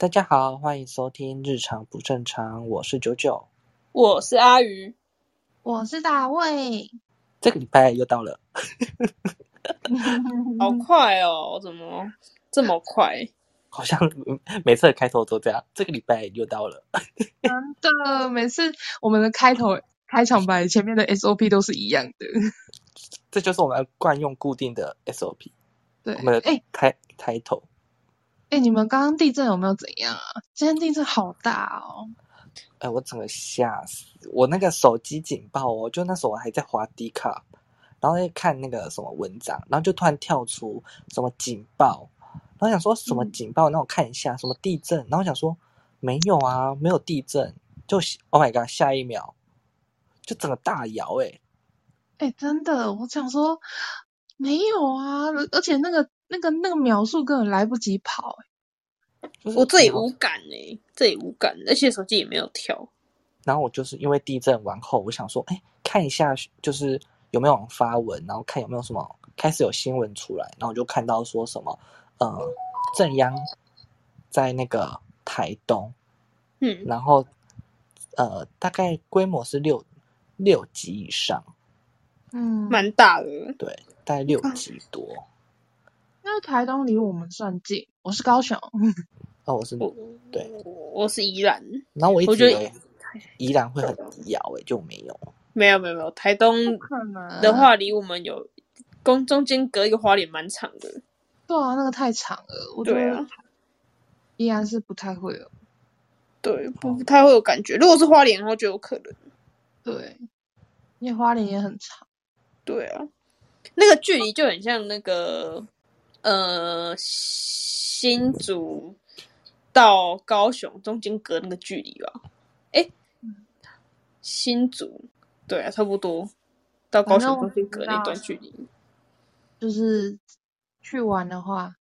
大家好，欢迎收听《日常不正常》，我是九九。我是阿鱼，我是大卫。这个礼拜又到了，好快哦！怎么这么快？好像每次的开头都这样。这个礼拜又到了，真的，每次我们的开头、开场白前面的 SOP 都是一样的。这就是我们惯用固定的 SOP。对，我们的哎开开头，哎，你们刚刚地震有没有怎样啊？今天地震好大哦。哎，我整个吓死！我那个手机警报哦，就那时候我还在滑迪卡，然后在看那个什么文章，然后就突然跳出什么警报，然后想说什么嗯警报？那我看一下什么地震，然后想说没有啊，没有地震，就 Oh my god，下一秒就整个大摇哎、哎，真的，我想说没有啊，而且那个、那个、那个秒数根本来不及跑、我这里然后无感呢、这里无感，而且手机也没有跳。然后我就是因为地震完后，我想说，哎，看一下就是有没有人发文，然后看有没有什么开始有新闻出来，然后我就看到说什么，呃，正央在那个台东，嗯，然后呃，大概规模是六六级以上，嗯，蛮大的。对，大概六级多。因为台东离我们算近，我是高雄。哦，我是，我对，我是宜兰，然后我一我觉得直以为宜兰会很低摇，哎，就没有。没有没有没有，台东的话离我们有公中间隔一个花莲蛮长的。对啊，那个太长了，我觉得对啊，依然是不太会有。对，不不太会有感觉。如果是花莲的话，就有可能。对，因为花莲也很长。对啊，那个距离就很像那个呃新竹到高雄中间隔那个距离吧。诶，新竹对啊，差不多到高雄中间隔那段距离。就是去玩的话，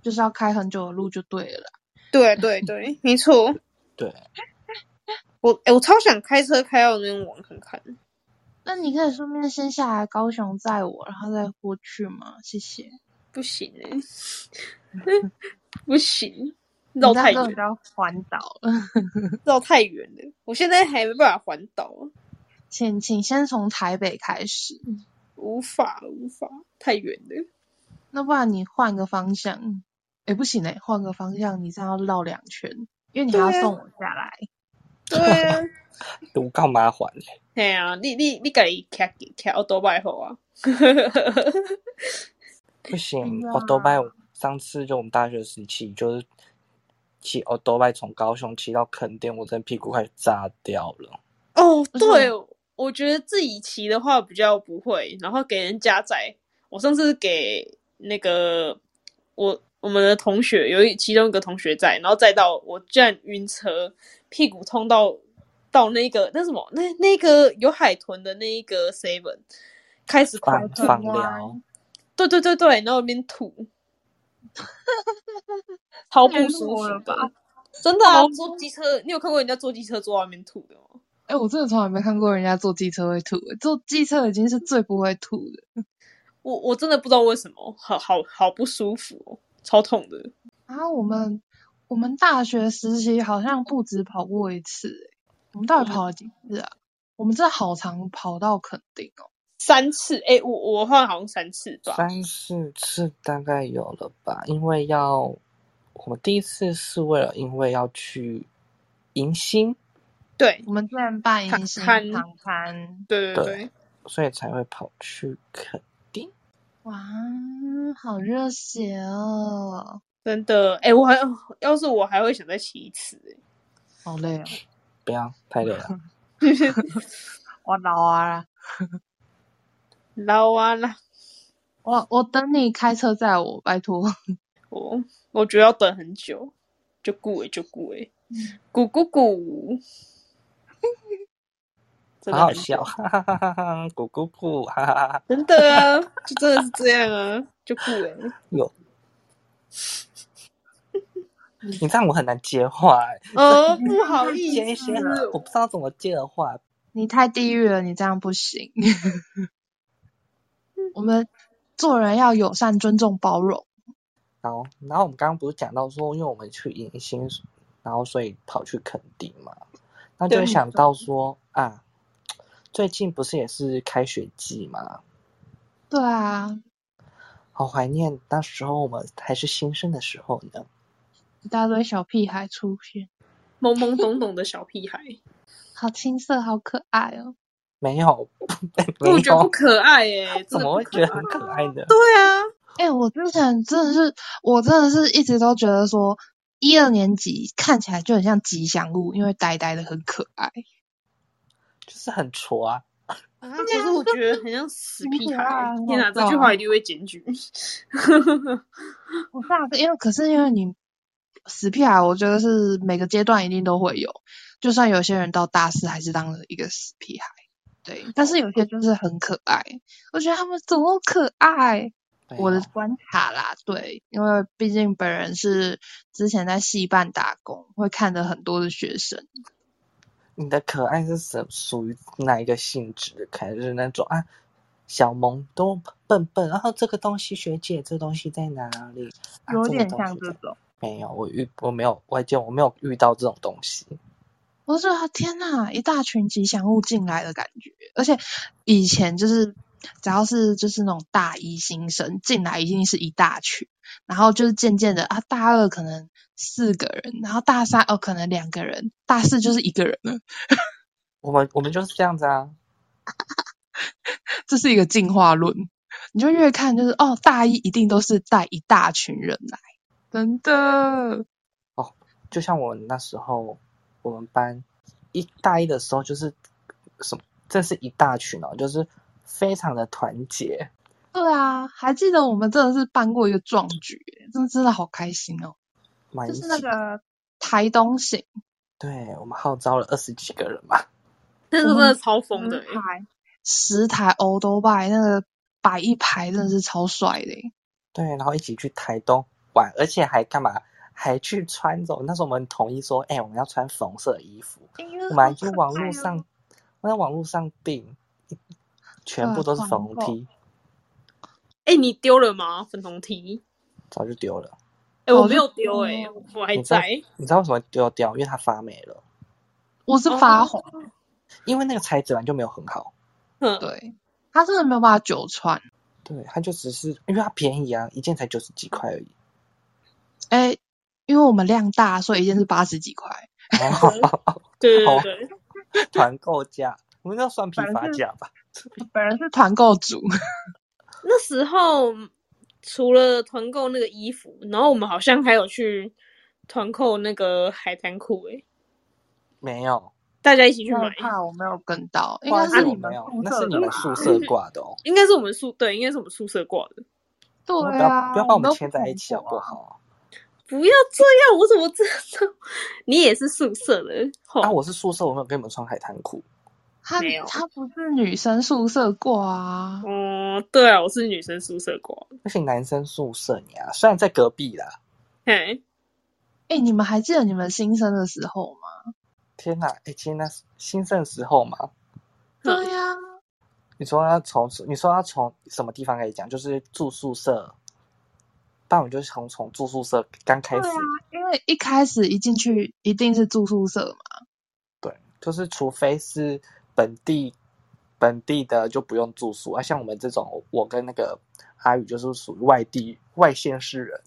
就是要开很久的路就对了啦。对对对，没错。对，我诶我超想开车开到那边玩看看。那你可以顺便先下来高雄载我，然后再过去吗？谢谢。不行诶、不行，绕太远，要环岛了。绕太远了。我现在还没办法环岛啊。请请先从台北开始，无法无法，太远了。那不然你换个方向。诶，不行诶，换个方向你这样要绕两圈，因为你还要送我下来。对啊，我干嘛还？嘿啊，你你你家己开开我多拜好啊。不行对啊，欧多拜上次就我们大学时期就是骑欧多拜从高雄骑到垦丁，我真的屁股快炸掉了。哦，对，我觉得自己骑的话比较不会，然后给人加载。我上次给那个我我们的同学有一其中一个同学在，然后再到我居然晕车，屁股痛到到那个那什么那那个有海豚的那一个 seven 开始狂吐，放放疗，对对对对，然后那边吐，超不舒服了吧。真的啊好，坐机车，你有看过人家坐机车坐外面吐的吗？哎，我真的从来没看过人家坐机车会吐，坐机车已经是最不会吐的。我我真的不知道为什么，好好好不舒服哦，超痛的。然后我们我们大学实习好像不止跑过一次、欸，我们到底跑了几次啊？我们这好长跑到垦丁哦。三次，哎、我我换好像三次吧。三四次大概有了吧，因为要我们第一次是为了因为要去迎新，对。我们之前办唐迎新对对对。对，所以才会跑去垦丁。哇，好热血哦，真的，哎、我还要是我还会想再骑一次、欸，好累哦，不要太累了，我老啊。啦，老啊啦，我我等你开车载我，拜托。我我觉得要等很久。就顾诶，就顾诶，嗯咕咕咕，好好笑，哈哈哈哈哈，咕咕咕，哈哈哈哈。真的啊，就真的是这样啊，就顾诶。有，你这样我很难接话、欸，哦，不好意接一些思，我不知道怎么接的话。你太地狱了，你这样不行。我们做人要友善、尊重、包容。然后，然后我们刚刚不是讲到说，因为我们去迎新，然后所以跑去垦丁嘛，那就会想到说啊，最近不是也是开学季嘛，对啊，好怀念那时候我们还是新生的时候呢。一大堆小屁孩出现，懵懵懂懂的小屁孩，好青涩，好可爱哦。没有，没我觉得不，可爱耶，怎么会觉得很可爱呢？对啊，哎、我之前真的是，我真的是一直都觉得说，一二年级看起来就很像吉祥物，因为呆呆的很可爱。就是很挫啊，啊，可是我觉得很像死屁孩。天哪，这句话一定会检举。我大个，因为可是因为你死屁孩，我觉得是每个阶段一定都会有，就算有些人到大四还是当了一个死屁孩，对，但是有些就是很可爱，我觉得他们怎么可爱？对我的啊观察啦，对，因为毕竟本人是之前在戏办打工，会看的很多的学生，你的可爱是什属于哪一个性质的可爱？就是那种啊，小萌都笨笨，然后这个东西学姐这东西在哪里？啊、有点像这种。没有，我遇我没有，外界我没有遇到这种东西。我说啊天呐，一大群吉祥物进来的感觉，而且以前就是只要是就是那种大一新生进来，一定是一大群，然后就是渐渐的啊，大二可能四个人，然后大三哦可能两个人，大四就是一个人了，我们我们就是这样子啊，这是一个进化论。你就越看就是哦，大一一定都是带一大群人来，真的。哦。就像我那时候我们班一大一的时候，就是什么，这是一大群哦，就是非常的团结。对啊，还记得我们真的是办过一个壮举，真的真的好开心哦！就是那个台东行。对我们号召了二十几个人嘛，那是真的超疯的欸，十台十台欧都拜那个摆一排真的是超帅的耶，对，然后一起去台东玩，而且还干嘛？还去穿着那时候我们统一说，哎、我们要穿粉红色的衣服，我们还去网络上，我在网络上订，全部都是粉红 T，哎，你丢了吗？粉红 T？早就丢了。哎，哦我没有丢哎就，我还在。你知道为什么丢掉？因为它发霉了，我是发红，因为那个材质完就没有很好。嗯，对，它真的没有办法久穿。对，它就只是因为它便宜啊，一件才九十几块而已。哎，因为我们量大，所以一件是八十几块。哦，对好对对，团购价，我们叫算批发价吧？本人是团购组，那时候除了团购那个衣服，然后我们好像还有去团购那个海滩裤，哎，没有，大家一起去买害，怕我没有跟到，应该是你们我没有，宿那是你？们宿舍挂的哦。应该是我们宿对，应该是我们宿舍挂的。对不要啊，不要把我们都牵在一起好？不好？不要这样，我怎么知道？你也是宿舍的？吼啊，我是宿舍，我没有跟你们穿海滩裤。他没有他不是女生宿舍过啊，哦，对啊，我是女生宿舍挂的。而且男生宿舍你啊，虽然在隔壁啦，嘿，哎，你们还记得你们新生的时候吗？天哪！哎，其实那是兴盛时候嘛。嗯对呀、你说要从你说要从什么地方开始讲？就是住宿舍，但我就是从从住宿舍刚开始，对啊，因为一开始一进去一定是住宿舍嘛。对，就是除非是本地本地的就不用住宿啊，像我们这种，我跟那个阿宇就是属于外地外县市人，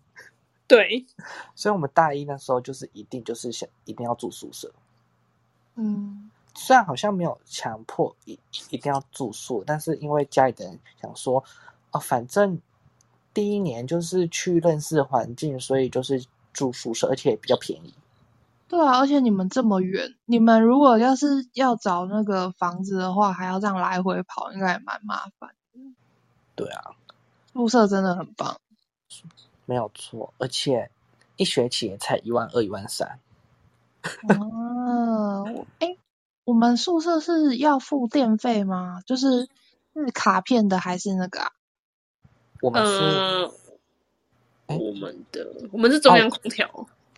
对，所以我们大一那时候就是一定就是想一定要住宿舍。嗯，虽然好像没有强迫一一定要住宿，但是因为家里的人想说，哦，反正第一年就是去认识环境，所以就是住宿舍，而且也比较便宜。对啊，而且你们这么远，你们如果要是要找那个房子的话，还要这样来回跑，应该也蛮麻烦。对啊，宿舍真的很棒，没有错，而且一学期也才一万二、一万三。哦，哎，我们宿舍是要付电费吗？就是是卡片的还是那个啊？我们是、我们的我们是中央空调，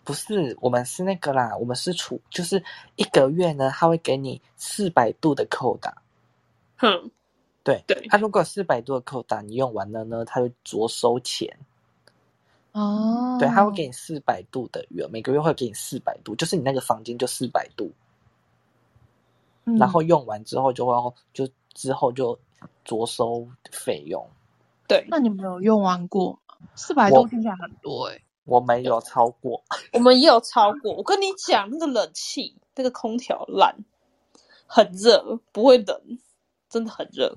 不是？我们是那个啦，我们是储就是一个月呢，他会给你四百度的扣打。哼，对，对他、如果四百度的扣打你用完了呢，他会着收钱。哦，对，他会给你四百度的月，每个月会给你四百度，就是你那个房间就四百度，嗯，然后用完之后就会就之后就着收费用。对，那你们有用完过吗？四百我度听起来很多哎、我没有超过，我们也有超过。我跟你讲，那个冷气，那个空调烂，很热，不会冷，真的很热，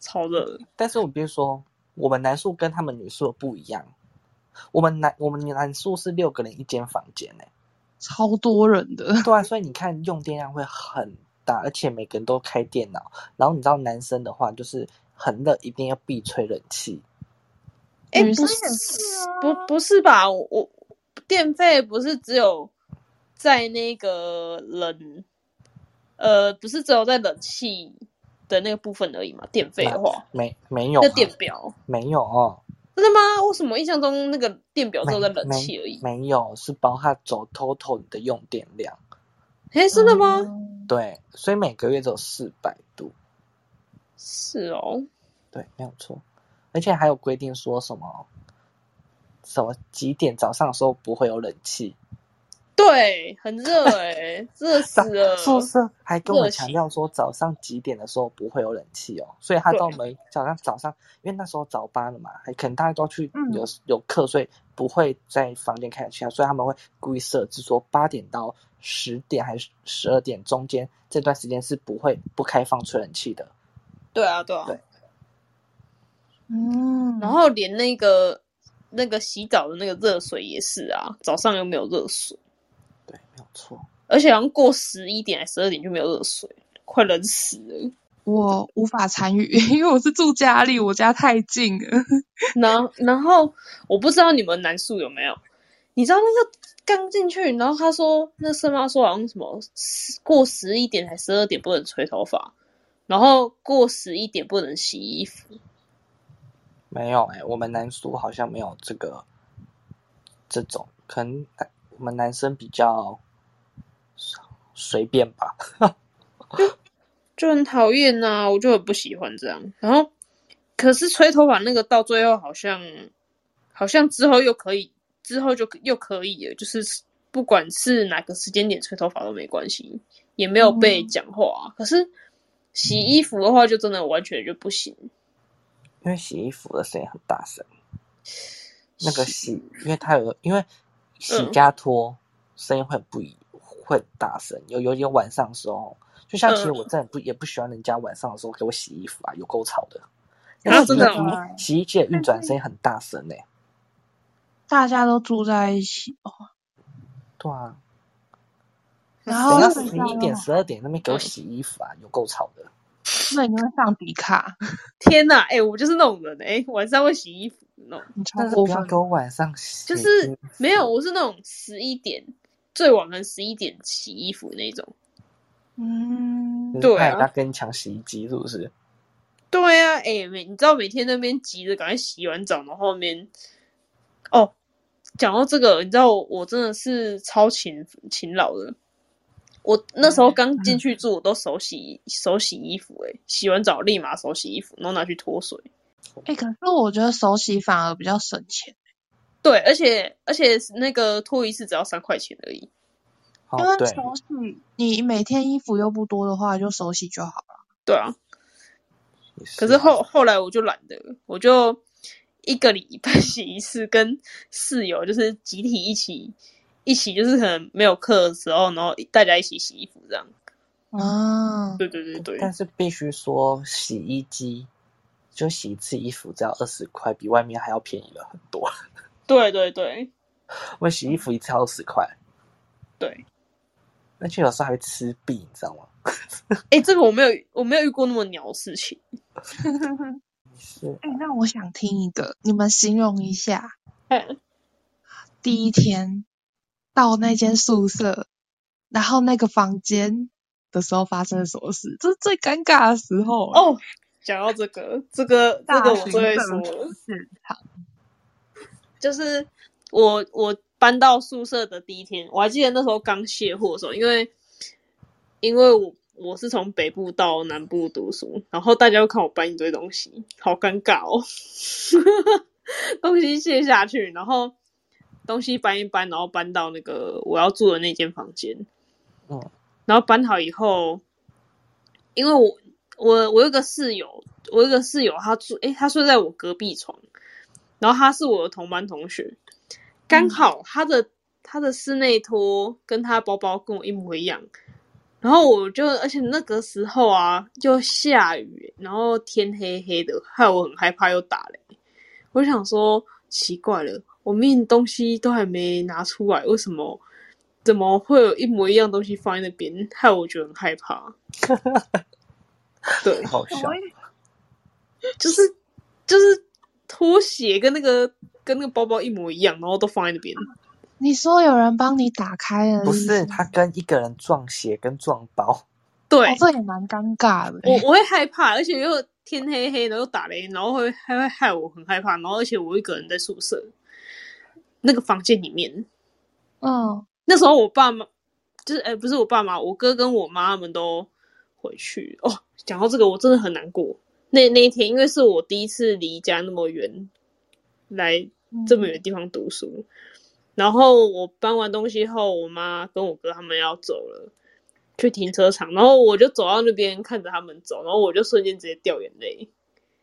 超热的。但是我必须说，我们男宿跟他们女宿不一样。我们男我们男宿是六个人一间房间呢，超多人的。对啊，所以你看用电量会很大，而且每个人都开电脑。然后你知道男生的话，就是很热，一定要必吹冷气。哎、不是不不是吧？我我电费不是只有在那个冷，呃，不是只有在冷气的那个部分而已嘛？电费的话，没没有电表没有哦，真的吗？为什么印象中那个电表只有在冷气而已？没没有，是包含走 total 你的用电量。哎、真的吗？嗯对，所以每个月只有四百度。是哦，对，没有错。而且还有规定说什么什么几点早上的时候不会有冷气，对，很热哎、热死了。宿舍还跟我强调说早上几点的时候不会有冷气哦，所以他对到我们早上早上，因为那时候早班了嘛，还可能大家都要去嗯有、有课，所以不会在房间开冷气啊，所以他们会故意设置说八点到十点还是十二点中间这段时间是不会不开放吹冷气的。对啊，对啊。对嗯，然后连那个那个洗澡的那个热水也是啊，早上又没有热水，对，没有错。而且好像过十一点还十二点就没有热水，快冷死了。我无法参与，因为我是住家里，我家太近了。然然后我不知道你们男宿有没有，你知道那个刚进去，然后他说那生妈说好像什么过十一点还十二点不能吹头发，然后过十一点不能洗衣服。没有哎、我们男宿好像没有这个这种，可能我们男生比较随便吧。就很讨厌呐，我就很不喜欢这样。然后，可是吹头发那个到最后好像，好像之后又可以，之后就又可以了，就是不管是哪个时间点吹头发都没关系，也没有被讲话。可是洗衣服的话，就真的完全就不行。因为洗衣服的声音很大声，那个洗，因为它有，因为洗嗯。加拖声音会很不一，会大声，有有点晚上的时候，就像其实嗯。我真的不也不喜欢人家晚上的时候给我洗衣服啊，有够吵的。啊那洗衣真的洗衣机的运转声音很大声呢、大家都住在一起哦，对啊，然后等到十一点、十二点那边给我嗯洗衣服啊，有够吵的。那你就会上迪卡，天呐，哎、我就是那种人哎、晚上会洗衣服那种，你超但是过分不要给。我晚上洗，就是没有，我是那种十一点最晚可能十一点洗衣服那种。嗯，就是对啊怕人家跟你抢洗衣机，是不是？对啊，哎、每你知道每天那边急着赶快洗完澡，然后后面哦，讲到这个，你知道我我真的是超勤勤劳的。我那时候刚进去住，我都手洗手洗衣服、欸，洗完澡立马手洗衣服，然后拿去脱水。哎、可是我觉得手洗反而比较省钱，对，而且而且那个脱一次只要三块钱而已。哦因为，对，手洗你每天衣服又不多的话，就手洗就好了。对啊，可是后后来我就懒得，我就一个礼拜洗一次，跟室友就是集体一起一起，就是可能没有课的时候，然后大家一起洗衣服这样。啊，对对对对，但是必须说，洗衣机就洗一次衣服只要二十块，比外面还要便宜了很多。对对对 我洗衣服一次要二十块，对。而且有时候还会吃币，你知道吗？哎、这个我没有我没有遇过那么鸟的事情。是哎、那我想听一个，你们形容一下嗯，第一天到那间宿舍，然后那个房间的时候发生了什么事？这是最尴尬的时候欸哦，讲到这个，这个这大个我型最会政说了府，现场。就是我我搬到宿舍的第一天，我还记得那时候刚卸货的时候，因为因为我我是从北部到南部读书，然后大家又看我搬一堆东西，好尴尬哦，东西卸下去，然后东西搬一搬，然后搬到那个我要住的那间房间，哦，然后搬好以后，因为我我我有个室友，我有个室友，他住诶，他睡在我隔壁床，然后他是我的同班同学，刚好他的、他的室内拖跟他包包跟我一模一样，然后我就而且那个时候啊就下雨，然后天黑黑的，害我很害怕又打雷，我想说奇怪了，我明明东西都还没拿出来，为什么？怎么会有一模一样东西放在那边，害我觉得很害怕。对，好笑。就是就是拖鞋跟那个跟那个包包一模一样，然后都放在那边。你说有人帮你打开了？不是是他跟一个人撞鞋跟撞包，对，哦，这也蛮尴尬的。我我会害怕，而且又天黑黑的又打雷，然后会还会害我很害怕，然后而且我一个人在宿舍那个房间里面，嗯，那时候我爸妈就是哎、不是我爸妈，我哥跟我妈他们都回去哦。讲到这个，我真的很难过。那那一天，因为是我第一次离家那么远来这么远的地方读书，然后我搬完东西后，我妈跟我哥他们要走了，去停车场，然后我就走到那边看着他们走，然后我就瞬间直接掉眼泪。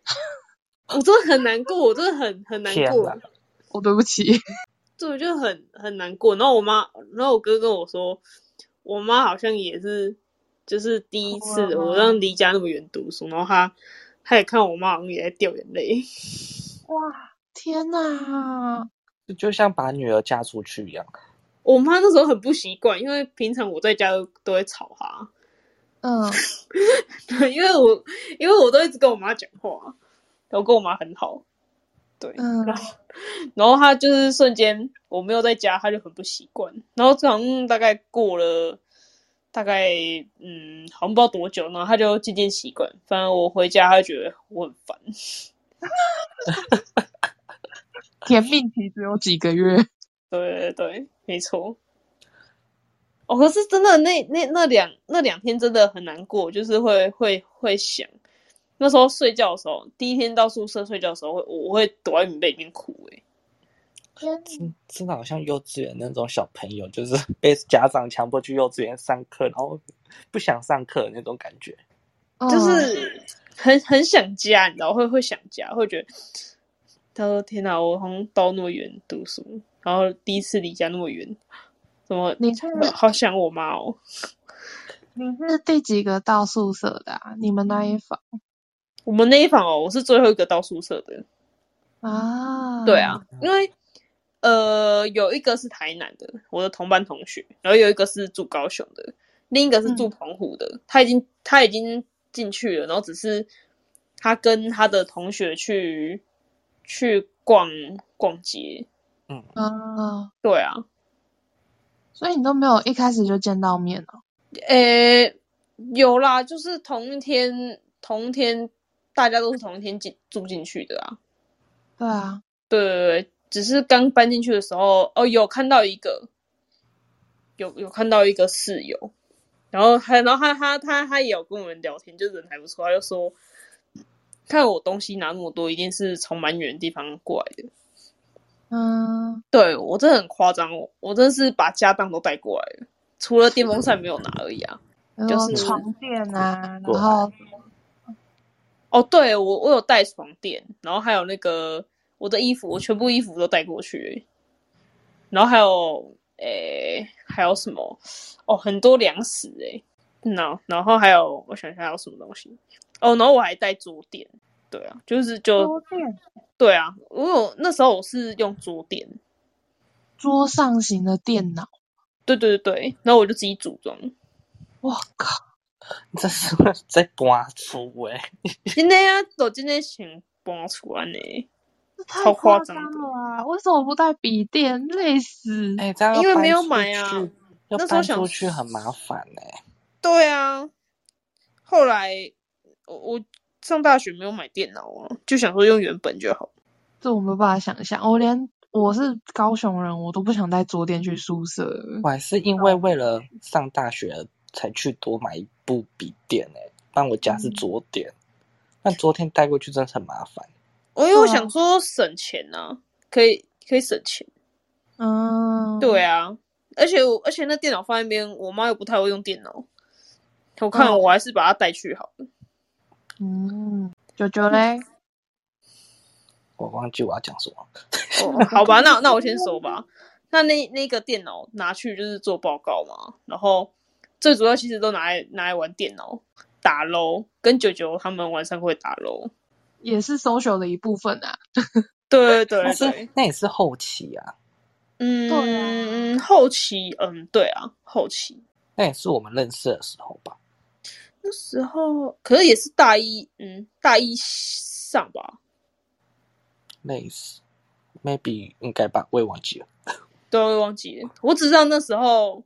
我真的很难过，我真的很很难过。我对不起。对，我就很很难过。然后我妈，然后我哥跟我说，我妈好像也是，就是第一次我让离家那么远读书，然后她她也看我妈好像也在掉眼泪。哇，天哪！就像把女儿嫁出去一样。我妈那时候很不习惯，因为平常我在家都都会吵她，嗯，对，因为我因为我都一直跟我妈讲话，我跟我妈很好，对，嗯然后然后他就是瞬间我没有在家，他就很不习惯，然后这好像大概过了大概嗯，好像不知道多久，然后他就渐渐习惯，反正我回家他就觉得我很烦，甜蜜期只有几个月。对对对，没错。哦，可是真的那那那两那两天真的很难过，就是会会会想，那时候睡觉的时候，第一天到宿舍睡觉的时候，会我我会躲在棉被里面哭、欸，天真真的好像幼稚园那种小朋友，就是 被家长强迫去幼稚园上课，然后不想上课的那种感觉。嗯就是很很想家，你知道，会会想家，会觉得，他说天哪，我好像到那么远读书，然后第一次离家那么远，怎么你是好想我妈哦。你是第几个到宿舍的啊？你们那一房我们那一房哦，我是最后一个到宿舍的。啊？对啊，因为呃，有一个是台南的，我的同班同学，然后有一个是住高雄的，另一个是住澎湖的。他已经他已经进去了，然后只是他跟他的同学去去逛逛街。嗯啊，对啊，所以你都没有一开始就见到面哦。诶，有啦，就是同一天同一天，大家都是同一天进住进去的啊。对啊，对对对，只是刚搬进去的时候，哦，有看到一个，有有看到一个室友，然后还然后他他他他也有跟我们聊天，就人还不错，他就说，看我东西拿那么多，一定是从蛮远的地方过来的。嗯，对我真的很夸张，我我真的是把家当都带过来了，除了电风扇没有拿而已啊。就是床垫啊，然后哦，对我我有带床垫，然后还有那个我的衣服，我全部衣服都带过去欸，然后还有诶还有什么？哦，很多粮食诶，那然后还有我想一下还有什么东西？哦，然后我还带桌垫，对啊，就是就桌垫，对啊，我有那时候我是用桌垫，桌上型的电脑。对对对对，然后我就自己组装。我靠，这是在搬出诶、今天啊，我今天想搬出来呢。这太超夸夸张的了啊！为什么不带笔电？累死！哎、这样因为没有买啊去要那时候想搬出去很麻烦哎、对啊，后来我我上大学没有买电脑啊，就想说用原本就好。这我没有办法想象，我连我是高雄人，我都不想带桌垫去宿舍。我还是因为为了上大学才去多买一部笔电哎、不然我家是嗯桌垫，那昨天带过去真的很麻烦。我因为我对啊想说省钱啊，可以可以省钱。嗯，对啊，而且我而且那电脑放在那边，我妈又不太会用电脑，我看嗯我还是把它带去好了。嗯，九九嘞，我忘记我要讲什么。哦，好吧，那那我先说吧。那那那个电脑拿去就是做报告嘛，然后最主要其实都拿来拿来玩电脑、打 LO，跟九九他们晚上会打 LO。也是 social 的一部分啊。对对但是对，那也是后期啊，嗯，对啊后期，嗯，对啊，后期那也是我们认识的时候吧。那时候可是也是大一，嗯，大一上吧，类似，maybe 应该吧，我也忘记了。对，我也忘记了。我只知道那时候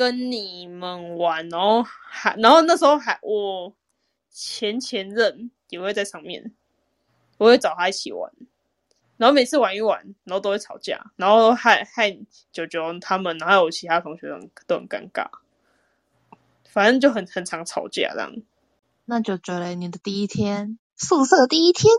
跟你们玩，然后还，然后那时候还我前前任也会在上面，我会找他一起玩，然后每次玩一玩，然后都会吵架，然后害害九九他们，然后还有其他同学都很都很尴尬，反正就很很常吵架这样。那九九嘞，你的第一天，宿舍第一天，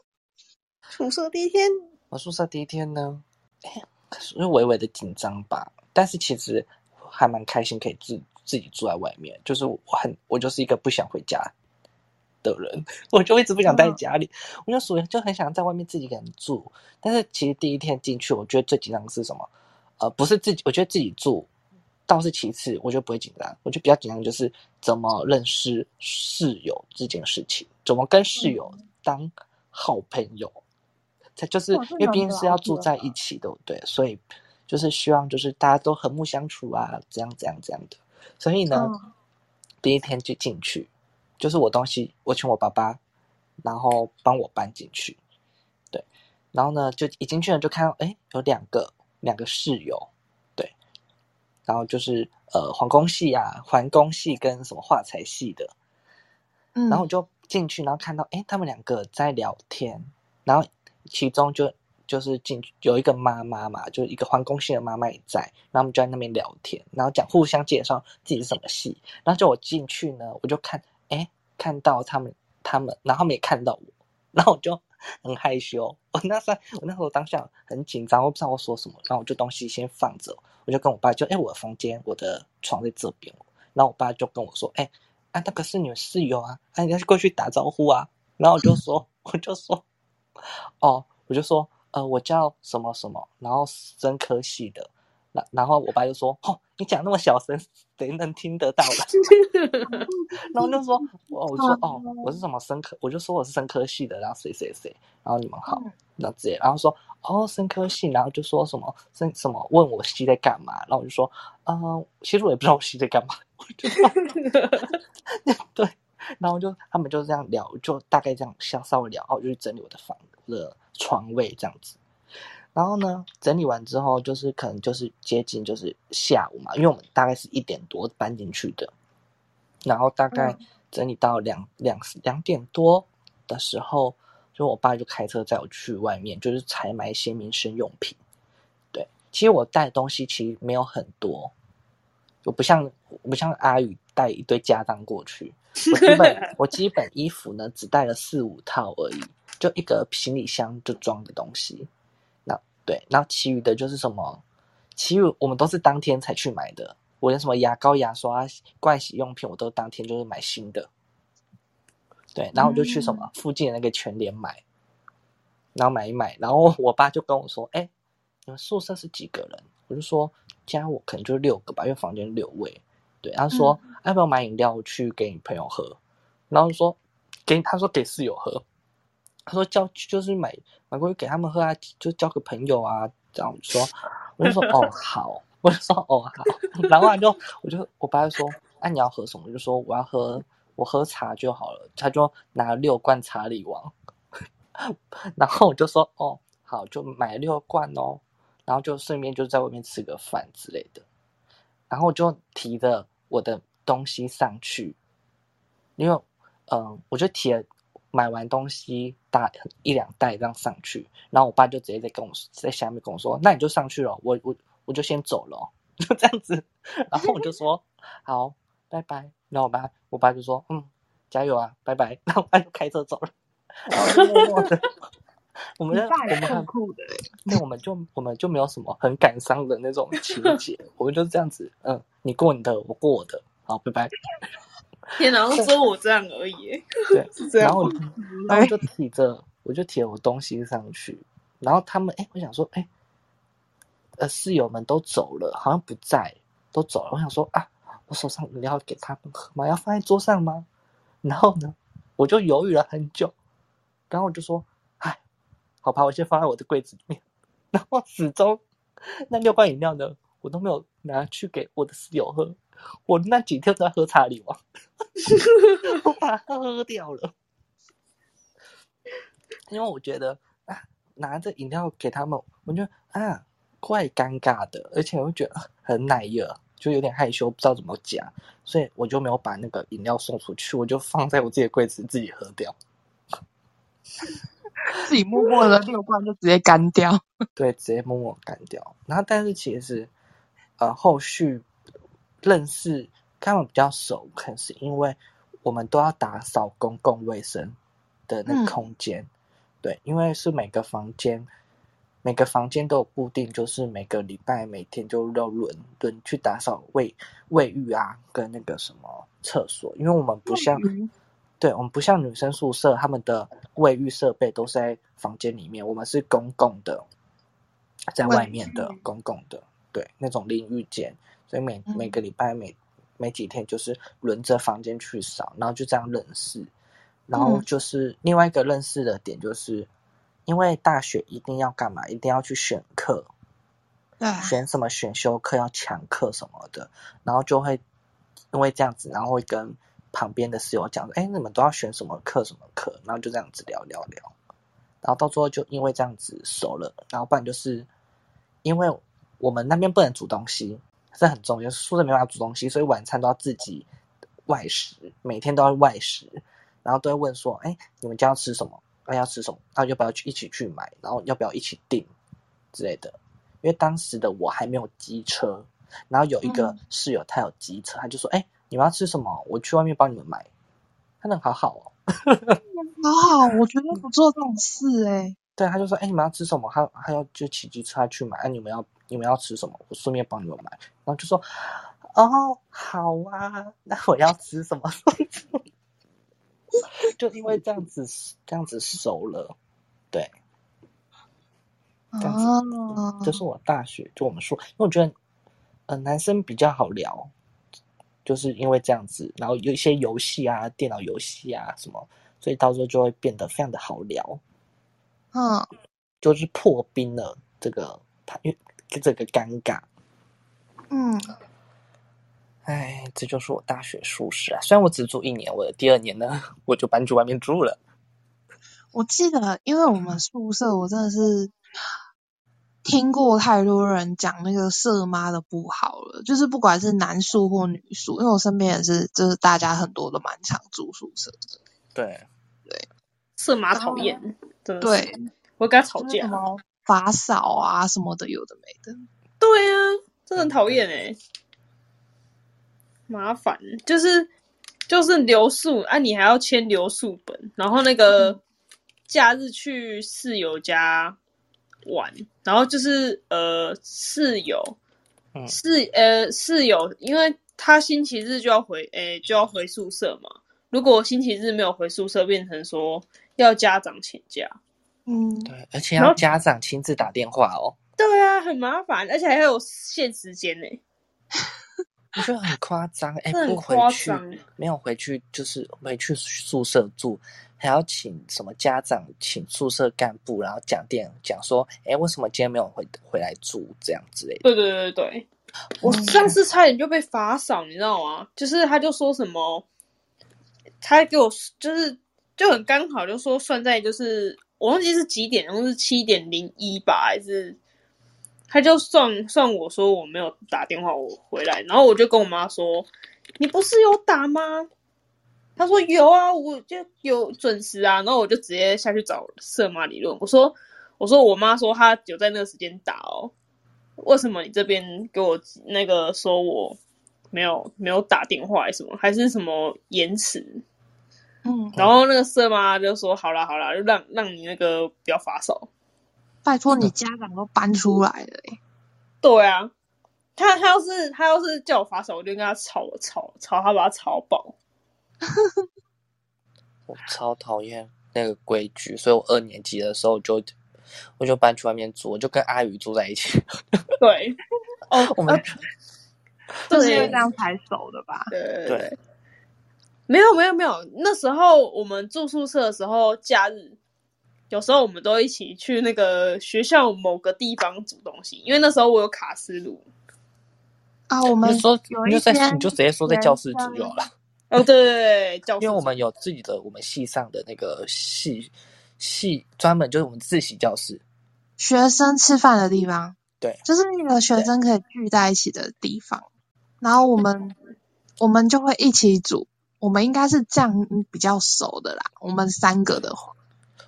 宿舍第一天，我宿舍第一天呢，哎，是微微的紧张吧，但是其实还蛮开心，可以自自己住在外面。就是我很，我就是一个不想回家的人，我就一直不想待在家里，我就属于就很想在外面自己一个人住。但是其实第一天进去，我觉得最紧张的是什么？呃，不是自己，我觉得自己住倒是其次，我觉得不会紧张。我觉得比较紧张就是怎么认识室友这件事情，怎么跟室友当好朋友。才就是因为毕竟是要住在一起，对不对？所以就是希望就是大家都和睦相处啊，这样这样这样的。所以呢，嗯。第一天就进去，就是我东西我请我爸爸，然后帮我搬进去，对，然后呢就一进去了就看到哎有两个两个室友，对，然后就是呃皇宫系啊，环工系跟什么画材系的，嗯，然后我就进去，然后看到哎他们两个在聊天，然后其中就就是进有一个妈妈嘛，就一个皇宫系的妈妈也在，然后我们就在那边聊天，然后讲互相介绍自己是什么系，然后就我进去呢，我就看哎看到他们他们，然后他们也看到我，然后我就很害羞，我那时候我那时候当下很紧张，我不知道我说什么，然后我就东西先放着，我就跟我爸就哎我的房间我的床在这边，然后我爸就跟我说哎。啊，那个是你们室友啊，啊，你要过去打招呼啊。然后我就说，我就说，哦，我就说，呃，我叫什么什么，然后生科系的。然然后我爸就说，哦，你讲那么小声，谁能听得到了？然后就说，哦，我就说，哦，我是什么生科，我就说我是生科系的，然后谁谁谁，然后你们好，然后之类，然后说，哦，生科系，然后就说什么生什么，问我系在干嘛，然后我就说，嗯、其实我也不知道我系在干嘛，我就说 对，然后就他们就这样聊，就大概这样稍稍微聊，然后我就去整理我的房我的床位这样子。然后呢，整理完之后，就是可能就是接近就是下午嘛，因为我们大概是一点多搬进去的，然后大概整理到两两两点多的时候，就我爸就开车载我去外面，就是采买一些民生用品。对，其实我带的东西其实没有很多，我不像我不像阿宇带一堆家当过去，我基本 我基本衣服呢只带了四五套而已，就一个行李箱就装的东西。那对，然后其余的就是什么，其余我们都是当天才去买的。我连什么牙膏、牙刷、盥洗用品，我都当天就是买新的。对，然后我就去什么附近的那个全联买，然后买一买，然后我爸就跟我说：“哎，你们宿舍是几个人？”我就说：“加我可能就六个吧，因为房间六位。”对，他说：“要不要买饮料去给你朋友喝？”然后说：“给他说给室友喝。”他说交就是买买过去给他们喝啊，就交个朋友啊，这样说，我就说哦好，我就说哦好，然后他就我就我爸就说，啊你要喝什么？我就说我要喝我喝茶就好了，他就拿六罐茶里王，然后我就说哦好，就买六罐哦，然后就顺便就在外面吃个饭之类的，然后我就提着我的东西上去，因为嗯，我就提了买完东西大一两袋这样上去，然后我爸就直接在跟我在下面跟我说，那你就上去了，我我我就先走了哦，就这样子，然后我就说好，拜拜，然后我爸我爸就说嗯，加油啊，拜拜，然后我爸就开车走了，然后就默默的。我们我们很酷酷的欸，对，我们就我们就没有什么很感伤的那种情节，我们就这样子，嗯，你过你的，我过我的，好，拜拜。天哪，然后只有我这样而已，对，是这样然后吗。然后我就提着，我就提了我东西上去，然后他们，哎，我想说，哎，呃，室友们都走了，好像不在，都走了。我想说啊，我手上饮料给他们喝吗？要放在桌上吗？然后呢，我就犹豫了很久，然后我就说，哎，好吧，我先放在我的柜子里面。然后始终那六罐饮料呢，我都没有拿去给我的室友喝。我那几天都在喝茶里王，我 把它喝掉了。因为我觉得啊，拿着饮料给他们，我觉得啊，怪尴尬的，而且我会觉得很奶热，就有点害羞，不知道怎么讲，所以我就没有把那个饮料送出去，我就放在我自己的柜子自己喝掉。自己默默的六罐就直接干掉。对，直接默默干掉。然后，但是其实，呃，后续认识跟他们比较熟，可能是因为我们都要打扫公共卫生的那空间。对，因为是每个房间，每个房间都有固定，就是每个礼拜每天就要轮轮去打扫卫卫浴啊，跟那个什么厕所，因为我们不像。嗯对，我们不像女生宿舍，他们的卫浴设备都是在房间里面，我们是公共的，在外面的公共的，对，那种淋浴间，所以每嗯每个礼拜每每几天就是轮着房间去扫，然后就这样认识，然后嗯。就是另外一个认识的点，就是因为大学一定要干嘛？一定要去选课，选什么选修课要抢课什么的，然后就会因为这样子，然后会跟旁边的室友讲说，哎，你们都要选什么课什么课，然后就这样子聊聊聊，然后到最后就因为这样子熟了，然后不然就是因为我们那边不能煮东西，这很重要，宿舍没办法煮东西，所以晚餐都要自己外食，每天都要外食，然后都会问说，哎，你们家要吃什么？那要吃什么？那要不要去一起去买？然后要不要一起订之类的？因为当时的我还没有机车，然后有一个嗯室友他有机车，他就说：“哎、你们要吃什么？我去外面帮你们买。”他人好好哦，好好，我觉得不做这种事哎、对，他就说：“哎、你们要吃什么？他他要就骑机车去买。哎、你们要你们要吃什么？我顺便帮你们买。”然后就说：“哦，好啊，那我要吃什么？” 就因为这样子这样子熟了，对，这样子哦，这是我大学就我们说，因为我觉得，呃，男生比较好聊，就是因为这样子，然后有一些游戏啊，电脑游戏啊什么，所以到时候就会变得非常的好聊，嗯，就是破冰了这个因为这个尴尬。嗯，哎，这就是我大学宿舍啊。虽然我只住一年，我的第二年呢，我就搬去外面住了。我记得，因为我们宿舍，我真的是听过太多人讲那个色妈的不好了，就是不管是男宿或女宿，因为我身边也是，就是大家很多都蛮常住宿舍的，对，色马讨厌，对，我跟他吵架什。么法扫啊什么的，有的没的。对啊，真的很讨厌哎，麻烦就是就是留宿啊，你还要签留宿本，然后那个假日去室友家玩，然后就是呃室友嗯。室呃室友，因为他星期日就要回诶、就要回宿舍嘛，如果星期日没有回宿舍，变成说要家长请假。嗯，对，而且要家长亲自打电话哦，对啊，很麻烦，而且还有限时间呢、我觉得很夸张。哎，不回夸去。没有回去，就是回去宿舍住，还要请什么家长，请宿舍干部，然后讲电讲说，哎，为什么今天没有回回来住这样之类的。对对对对，我上次差点就被罚扫，你知道吗？就是他就说什么，他给我就是就很刚好就说算在就是我忘记是几点，好像是七点零一吧，还是他就算算我说我没有打电话我回来，然后我就跟我妈说，你不是有打吗？他说有啊，我就有准时啊，然后我就直接下去找色马理论，我说我说我妈说她有在那个时间打哦，为什么你这边给我那个说我没有没有打电话还是什么，还是什么延迟？嗯，然后那个色妈就说好啦好啦，就让让你那个不要发烧。拜托你家长都搬出来了、欸，对啊，他他要是他要是叫我发烧，我就跟他吵吵吵，他把他吵爆。我超讨厌那个规矩，所以我二年级的时候就我就搬去外面住，我就跟阿宇住在一起。对，哦，我们呃就是因为这样才熟的吧？对对对对，没有没有没有，那时候我们住宿舍的时候，假日有时候我们都一起去那个学校某个地方煮东西，因为那时候我有卡斯炉。啊，我们你就说你就在你就直接说在教室煮就好了，哦，对对对，教室因为我们有自己的我们系上的那个系系专门就是我们自习教室，学生吃饭的地方，对，就是那个学生可以聚在一起的地方。然后我们我们就会一起煮，我们应该是这样比较熟的啦。我们三个的话，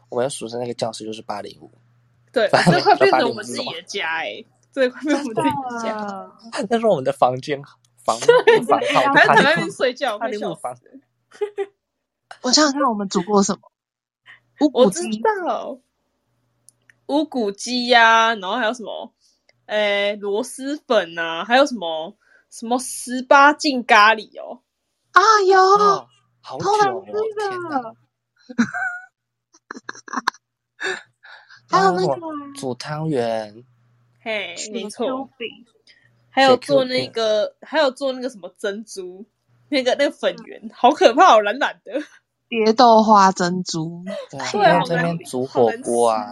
我们宿舍那个教室就是八零五，对，反正这快变成我们自己的家哎、这快变成我们自己的家，呃 那是我们的房间房房号，还在八零五躺在那边睡觉，八零五房。我想想看，我们煮过什么？乌我知骨鸡，道乌骨鸡呀、然后还有什么，诶，螺蛳粉呐、还有什么什么十八禁咖喱哦，啊，有，哦，好久超难哦，吃天哪！的。还有那个哦煮汤圆，嘿，没雪错。还有做那个，还有做那个什么珍珠，那个那个粉圆，好可怕哦，懒懒的，蝶豆花珍珠，对啊，对啊，还有这边煮火锅啊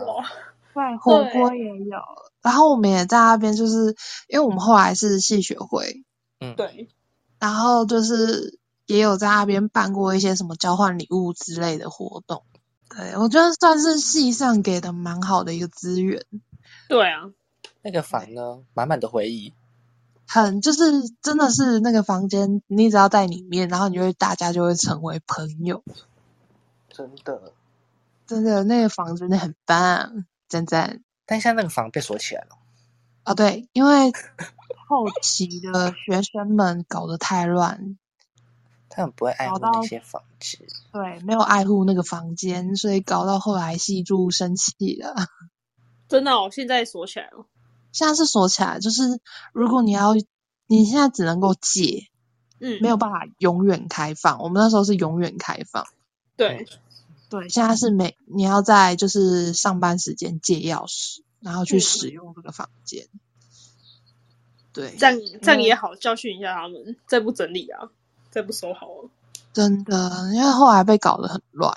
火锅也有。然后我们也在那边，就是因为我们后来是系学会，嗯，对，然后就是也有在那边办过一些什么交换礼物之类的活动。对，我觉得算是系上给的蛮好的一个资源，对啊，那个房呢，满满的回忆，很就是真的是那个房间，你只要在里面，然后你就会大家就会成为朋友。真的。真的，那个房真的很棒，赞赞。但现在那个房被锁起来了，哦，对，因为后期的学生们搞得太乱，他们不会爱护那些房子。对，没有爱护那个房间，所以搞到后来系住生气了。真的哦，现在锁起来了，现在是锁起来，就是如果你要，你现在只能够借，嗯，没有办法永远开放。我们那时候是永远开放，对，对，现在是每你要在就是上班时间借钥匙，然后去嗯使用这个房间。对，这样这样也好，教训一下他们，再不整理啊，再不收好了，真的，因为后来被搞得很乱。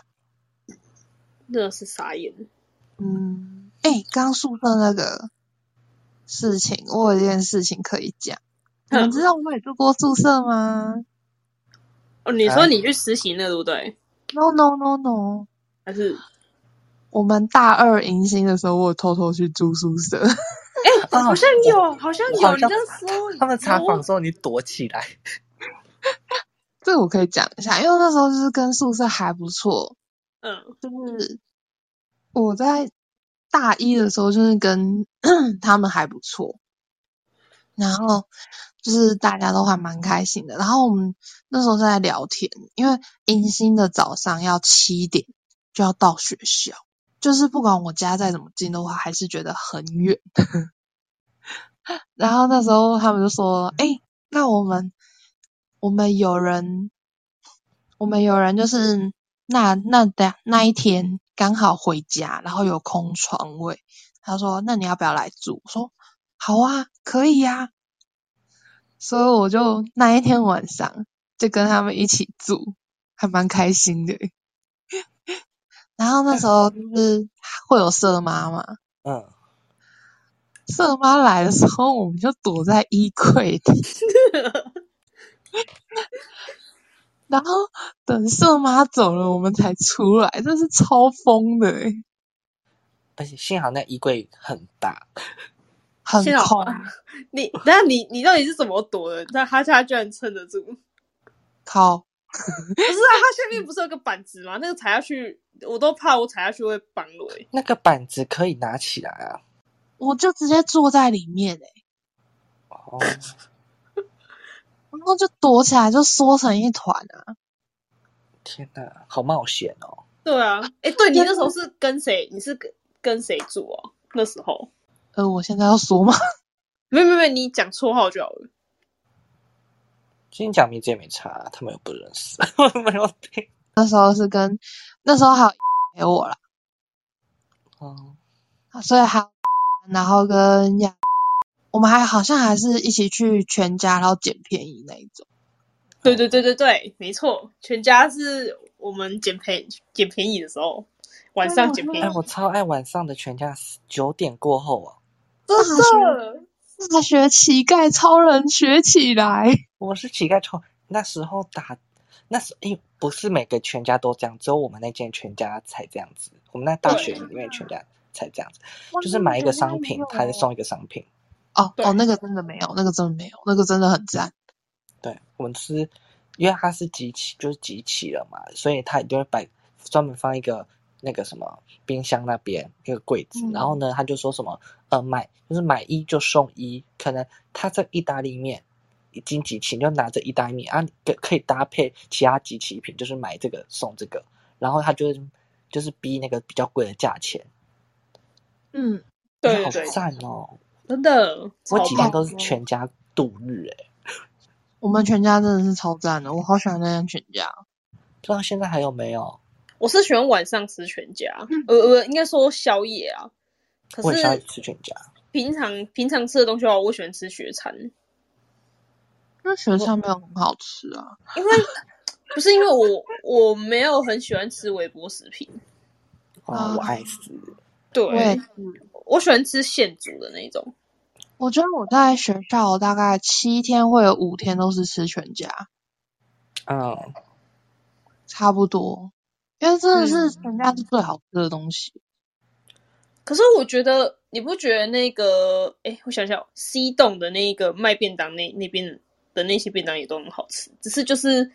真的是傻眼。嗯，哎，刚宿舍那个事情，我有一件事情可以讲。你们知道我也住过宿舍吗哦，你啊说你去实习那对不对？？No No No No，还是我们大二迎新的时候，我有偷偷去住宿舍。哎好像有，好像有，你我好像这样说，他们查有访的时候，你躲起来，这个我可以讲一下，因为那时候就是跟宿舍还不错，嗯就是我在大一的时候，就是跟 他们还不错，然后就是大家都还蛮开心的。然后我们那时候在聊天，因为迎新的早上要七点就要到学校，就是不管我家再怎么近的话，还是觉得很远。然后那时候他们就说：“哎、那我们我们有人，我们有人就是那那的那一天刚好回家，然后有空床位。他说：那你要不要来住？我说：好啊，可以呀、所以我就那一天晚上就跟他们一起住，还蛮开心的。然后那时候就是会有色妈嘛，嗯，色妈来的时候，我们就躲在衣柜里，然后等色妈走了，我们才出来，真是超疯的欸而且幸好那衣柜很大，很幸好空，你，那你你到底是怎么躲的？那他他居然撑得住？靠，不是啊，它下面不是有个板子吗？那个踩下去，我都怕我踩下去会绑了、欸。那个板子可以拿起来啊。我就直接坐在里面哎、哦，然后就躲起来，就缩成一团啊。天哪，好冒险哦！对啊，哎、对你那时候是跟谁？你是跟跟谁住哦？那时候呃，我现在要说吗？没有没有没有，你讲绰号就好了。今天讲名字也没差，他们又不认识，我没有听。那时候是跟那时候还有陪我啦，哦，所以还有然后跟亚，我们还好像还是一起去全家，然后捡便宜那一种。对对对对对，没错，全家是我们捡便捡便宜的时候，晚上捡便哎，宜，我超爱晚上的全家九点过后啊，真的。大学乞丐超人学起来，我是乞丐超。那时候打，那时因不是每个全家都这样，只有我们那间全家才这样子。我们那大学里面全家才这样子，就是买一个商品，他再送一个商品。对哦哦，那个真的没有，那个真的没有，那个真的很赞。对，我们是因为它是集齐，就是集齐了嘛，所以他一定会摆专门放一个那个什么冰箱那边一个柜子，嗯然后呢，他就说什么呃买就是买一就送一，可能他这意大利面已经集齐，你就拿着意大利面啊，可可以搭配其他集齐品，就是买这个送这个，然后他就是就是逼那个比较贵的价钱，嗯，好对对对，赞哦！真的，我几天都是全家度日哎、我们全家真的是超赞的，我好喜欢那间全家。不知道现在还有没有？我是喜欢晚上吃全家，呃呃，应该说宵夜啊。可我也喜欢是吃全家。平常平常吃的东西的话，我喜欢吃雪餐，那雪菜没有很好吃啊，因为不是因为我我没有很喜欢吃微波食品，哦，啊我爱死。对，我喜欢吃现煮的那种。我觉得我在学校大概七天会有五天都是吃全家，嗯，差不多，因为真的是嗯全家是最好吃的东西。可是我觉得你不觉得那个，哎，我想想，C 栋的那个卖便当那那边的那些便当也都很好吃，只是就是，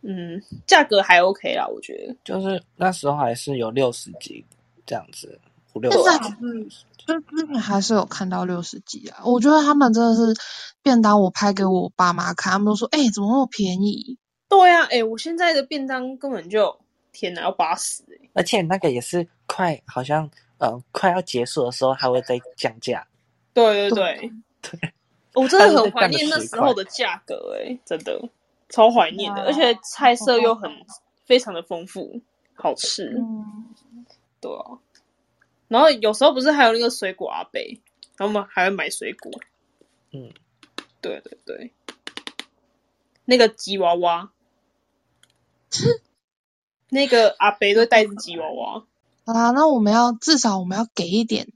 嗯，价格还 OK 啦，我觉得。就是那时候还是有六十几这样子，五六现在十还是，就之前还是有看到六十几啊。我觉得他们真的是便当，我拍给我爸妈看，他们都说：“哎、怎么那么便宜对呀、啊，哎，我现在的便当根本就天哪，要八十哎。而且那个也是快，好像呃快要结束的时候还会再降价。对对对，对，我真的很怀念那时候的价格哎，真的超怀念的，而且菜色又很非常的丰富，好？”吃。嗯，对啊，然后有时候不是还有那个水果阿贝，然后我们还会买水果。嗯，对对对，那个吉娃娃，那个阿贝都带着吉娃娃。好啦，那我们要至少我们要给一点，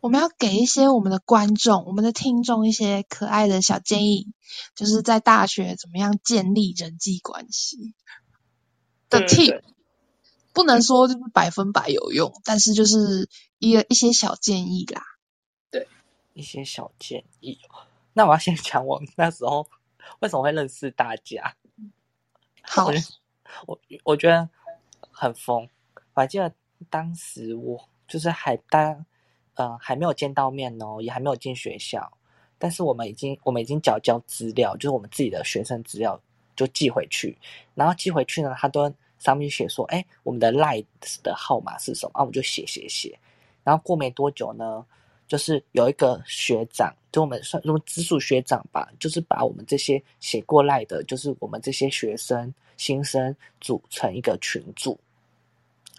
我们要给一些我们的观众、我们的听众一些可爱的小建议，就是在大学怎么样建立人际关系的对对 tip。对不能说就是百分百有用，但是就是一个一些小建议啦。对一些小建议。那我要先讲我那时候为什么会认识大家。好我，我我觉得很疯。我还记得当时我就是还当呃还没有见到面哦，也还没有进学校，但是我们已经我们已经缴交资料，就是我们自己的学生资料就寄回去，然后寄回去呢，他都上面写说，哎，我们的 line 的号码是什么？啊，我就写写写，然后过没多久呢，就是有一个学长，就我们算什么直属学长吧，就是把我们这些写过来的，就是我们这些学生新生组成一个群组，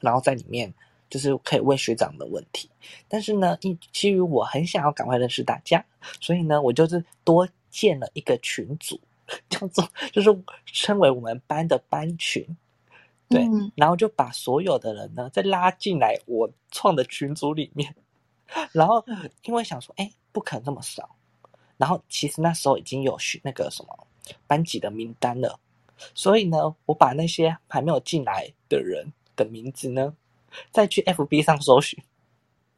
然后在里面就是可以问学长的问题。但是呢，因基于我很想要赶快认识大家，所以呢，我就是多建了一个群组，叫做就是称为我们班的班群。对，嗯。然后就把所有的人呢再拉进来我创的群组里面，然后因为想说，哎，不可能这么少，然后其实那时候已经有学那个什么班级的名单了，所以呢，我把那些还没有进来的人的名字呢，再去 FB 上搜寻，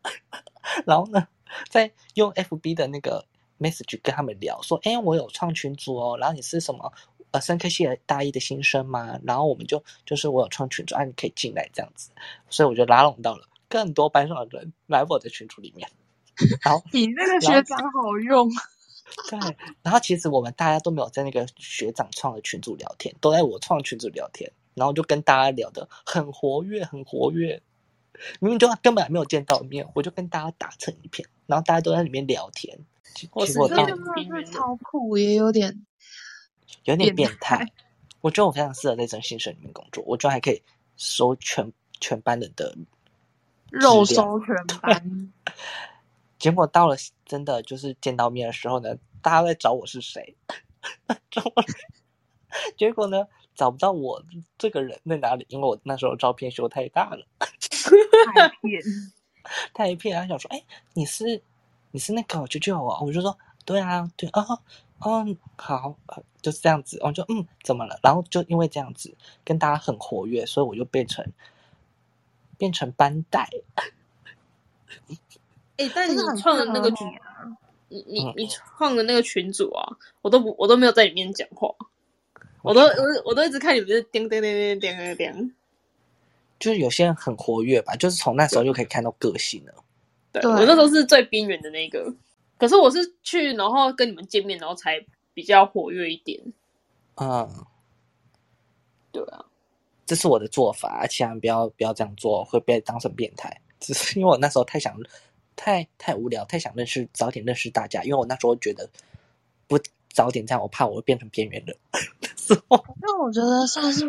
然后呢，再用 FB 的那个 message 跟他们聊，说，哎，我有创群组哦，然后你是什么呃三科系的大一的新生吗？然后我们就就是我有创群组，啊，你可以进来这样子，所以我就拉拢到了更多班上的人来我的群组里面，然后你那个学长好用，对，然后其实我们大家都没有在那个学长创的群组聊天，都在我创群组聊天，然后就跟大家聊得很活跃，很活跃。明明就根本还没有见到面，我就跟大家打成一片，然后大家都在里面聊天。我是这其实我变个真的是超酷，也有点有点变变态。我觉得我非常适合在征信社里面工作，我居然还可以收全全班人的肉收全班。结果到了真的就是见到面的时候呢，大家在找我是谁，找我结果呢找不到我这个人在哪里，因为我那时候照片修太大了，太骗，太一片，他想说，哎，你是你是那个九九啊，我就说对啊，对啊，嗯，好，呃就是这样子，我就嗯，怎么了？然后就因为这样子跟大家很活跃，所以我就变成变成班带，哎、但你真的很创的那个群，你你嗯你创的那个群组啊，我都不我都没有在里面讲话，我都我我都一直看你们就是叮叮叮叮叮叮叮。就是有些人很活跃吧，就是从那时候就可以看到个性了。对对我那时候是最边缘的那个，可是我是去然后跟你们见面，然后才比较活跃一点。嗯，对啊，这是我的做法，千万不要不要这样做，会被当成变态。只是因为我那时候太想，太太无聊，太想认识，早点认识大家。因为我那时候觉得不早点这样，我怕我会变成边缘人。之后那我觉得算是，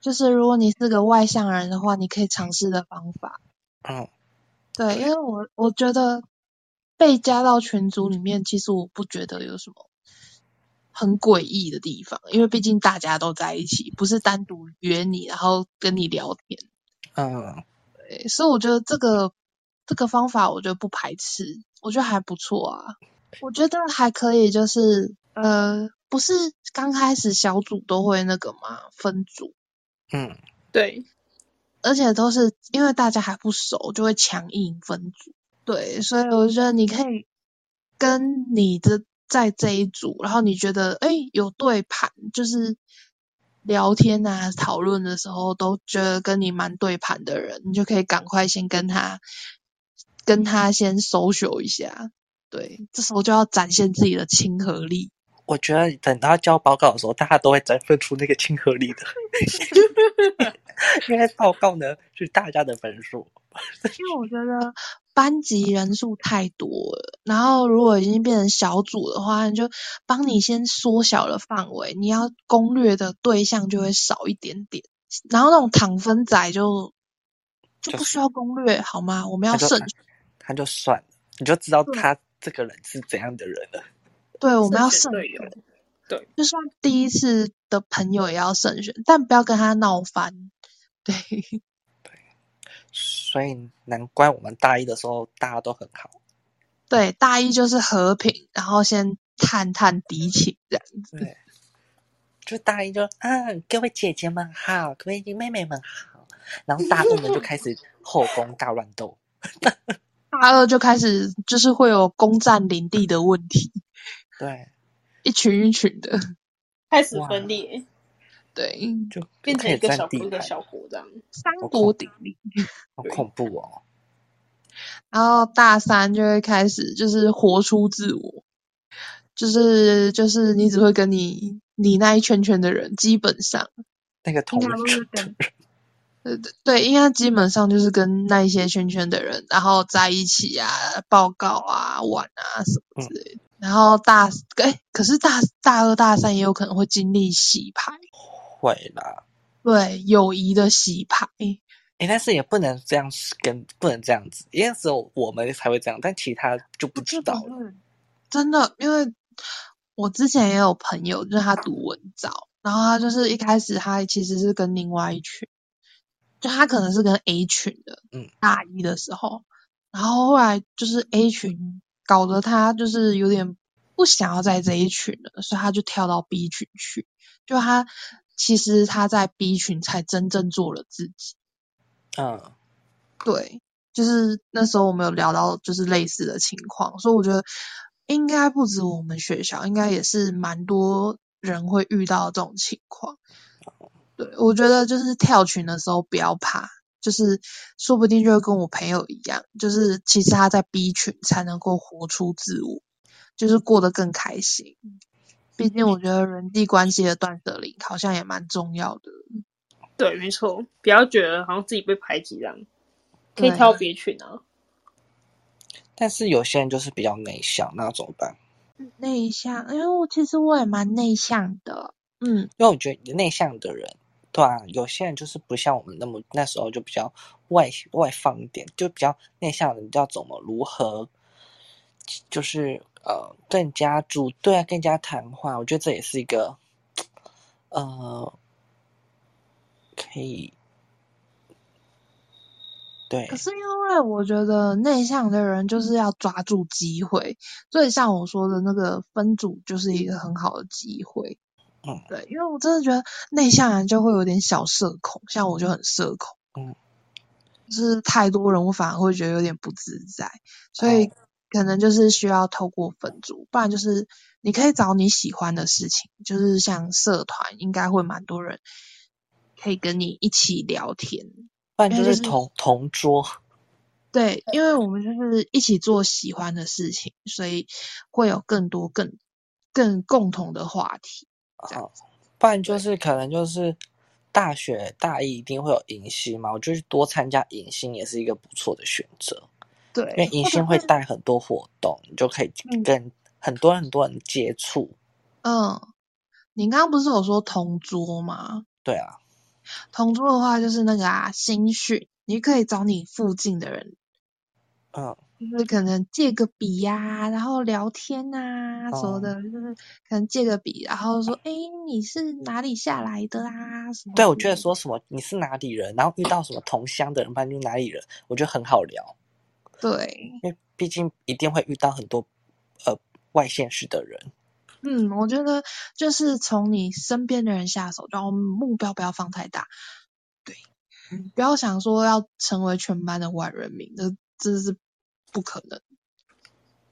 就是如果你是个外向人的话，你可以尝试的方法。嗯，对，因为我我觉得被加到群组里面，其实我不觉得有什么很诡异的地方，因为毕竟大家都在一起，不是单独约你然后跟你聊天。嗯，对，所以我觉得这个这个方法，我觉得不排斥，我觉得还不错啊。我觉得还可以，就是呃，不是刚开始小组都会那个嘛分组，嗯，对，而且都是因为大家还不熟，就会强硬分组。对，所以我觉得你可以跟你的在这一组，然后你觉得哎有对盘，就是聊天啊讨论的时候都觉得跟你蛮对盘的人，你就可以赶快先跟他跟他先 social 一下。对，这时候就要展现自己的亲和力。我觉得等到交报告的时候，大家都会展现出那个亲和力的，因为报告呢是大家的分数。因为我觉得班级人数太多了，然后如果已经变成小组的话，你就帮你先缩小了范围，你要攻略的对象就会少一点点，然后那种躺分仔就就就是不需要攻略好吗？我们要慎选，他就算了，你就知道他这个人是怎样的人了。对，我们要慎慎选队友选，对，就算第一次的朋友也要慎选，但不要跟他闹翻。对，所以难怪我们大一的时候大家都很好。对，大一就是和平，然后先探探敌情这样子。对，就大一就啊，各位姐姐们好，各位妹妹们好，然后大二呢就开始后宫大乱斗。大二就开始就是会有攻占领地的问题，对，一群一群的，开始分裂，对，就变成一个小地国一个，小国这样。三好国鼎立。好恐怖哦。然后大三就会开始就是活出自我，就是就是你只会跟你你那一圈圈的人，基本上，那个同应该都是人跟对对对，应该基本上就是跟那一些圈圈的人，然后在一起啊，报告啊，玩啊什么之类的。然后大哎，可是大大二大三也有可能会经历洗牌，会啦。对，友谊的洗牌。诶，但是也不能这样跟不能这样子，因为只有我们才会这样，但其他就不知道了。了。真的，因为我之前也有朋友，就是他读文藻，然后他就是一开始他其实是跟另外一群，就他可能是跟 A 群的，嗯，大一的时候，然后后来就是 A 群搞得他就是有点不想要在这一群了，所以他就跳到 B 群去，就他其实他在 B 群才真正做了自己。嗯，对，就是那时候我们有聊到就是类似的情况，所以我觉得应该不止我们学校，应该也是蛮多人会遇到这种情况。对，我觉得就是跳群的时候不要怕，就是说不定就会跟我朋友一样，就是其实他在 B 群才能够活出自我，就是过得更开心。毕竟我觉得人际关系的断舍离好像也蛮重要的。对，没错，不要觉得好像自己被排挤这样，可以对挑别群啊。但是有些人就是比较内向，那怎么办？内向，因为我其实我也蛮内向的，嗯，因为我觉得内向的人，对啊，有些人就是不像我们那么那时候就比较外外放一点，就比较内向的人要怎么如何，就是呃更加主对啊，更加谈话，我觉得这也是一个呃可以对。可是因为我觉得内向的人就是要抓住机会，所以像我说的那个分组就是一个很好的机会。嗯。对，因为我真的觉得内向人就会有点小社恐，像我就很社恐，嗯，就是太多人我反而会觉得有点不自在，所以哦可能就是需要透过分组，不然就是你可以找你喜欢的事情，就是像社团应该会蛮多人可以跟你一起聊天。不然就是是同同桌，对，因为我们就是一起做喜欢的事情，所以会有更多更更共同的话题。啊，不然就是可能就是大学大一一定会有迎新嘛，我觉得多参加迎新也是一个不错的选择，对，因为迎新会带很多活动，你就可以 嗯跟很多很多人接触。嗯，你刚刚不是有说同桌吗？对啊，同桌的话就是那个啊，新训，你可以找你附近的人，嗯，就是可能借个笔呀、然后聊天啊什么哦的，就是可能借个笔，然后说，哎，你是哪里下来的啊？什么？对，我觉得，说什么你是哪里人，然后遇到什么同乡的人，不然就哪里人，我觉得很好聊，对，因为毕竟一定会遇到很多呃外县市的人。嗯，我觉得就是从你身边的人下手，然后目标不要放太大，对，不要想说要成为全班的万人迷，这这是不可能，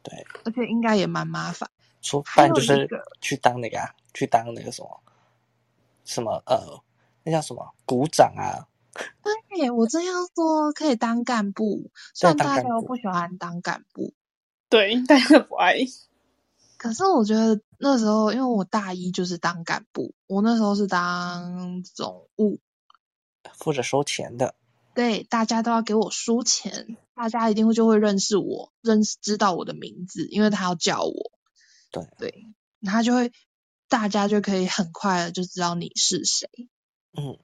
对，而且应该也蛮麻烦。说不还有一然就是去当那个啊，去当那个什么什么呃，那叫什么鼓掌啊，对，我真要说可以当干部，虽然大家都不喜欢当干部，对，大家不爱。可是我觉得那时候因为我大一就是当干部，我那时候是当总务，负责收钱的。对，大家都要给我输钱，大家一定会就会认识我，认识知道我的名字，因为他要叫我。对对，他就会，大家就可以很快的就知道你是谁，嗯，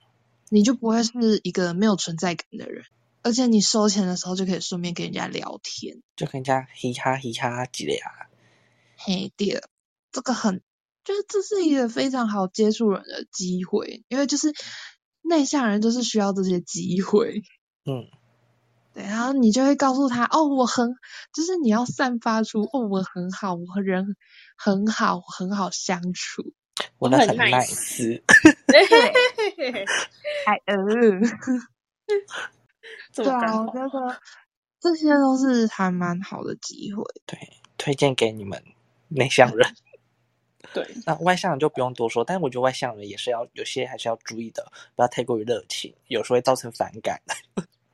你就不会是一个没有存在感的人，而且你收钱的时候就可以顺便跟人家聊天。就跟人家嘻哈嘻哈几类啊。嘿，对了，这个很，就是这是一个非常好接触人的机会，因为就是内向人就是需要这些机会。嗯，对，然后你就会告诉他，哦，我很，就是你要散发出，哦，我很好，我和人很好，很好相处。很我那很 nice 哎 呃，对啊，我觉得这些都是还蛮好的机会。对，推荐给你们内向人。对，那外向人就不用多说，但是我觉得外向人也是要有些还是要注意的，不要太过于热情，有时候会造成反感。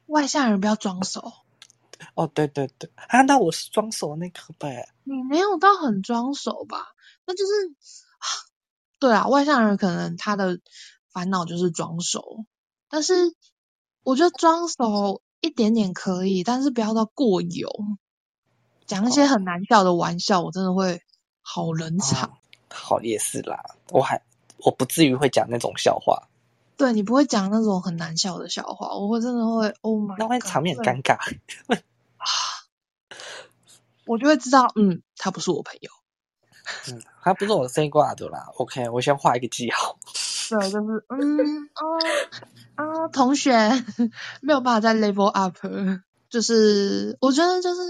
外向人不要装熟，哦，对对对，啊，那我是装熟那个呗。你没有到很装熟吧？那就是，对啊，外向人可能他的烦恼就是装熟，但是我觉得装熟一点点可以，但是不要到过油。讲一些很难笑的玩笑，我真的会好冷场。哦好也是啦，我还我不至于会讲那种笑话，对你不会讲那种很难笑的笑话，我会真的会，Oh my，那会场面很对尴尬。我就会知道，嗯，他不是我朋友。嗯，他不是我 say 挂的啦。OK，我先画一个记号。对，就是嗯啊啊，同学没有办法再 level up，就是我觉得就是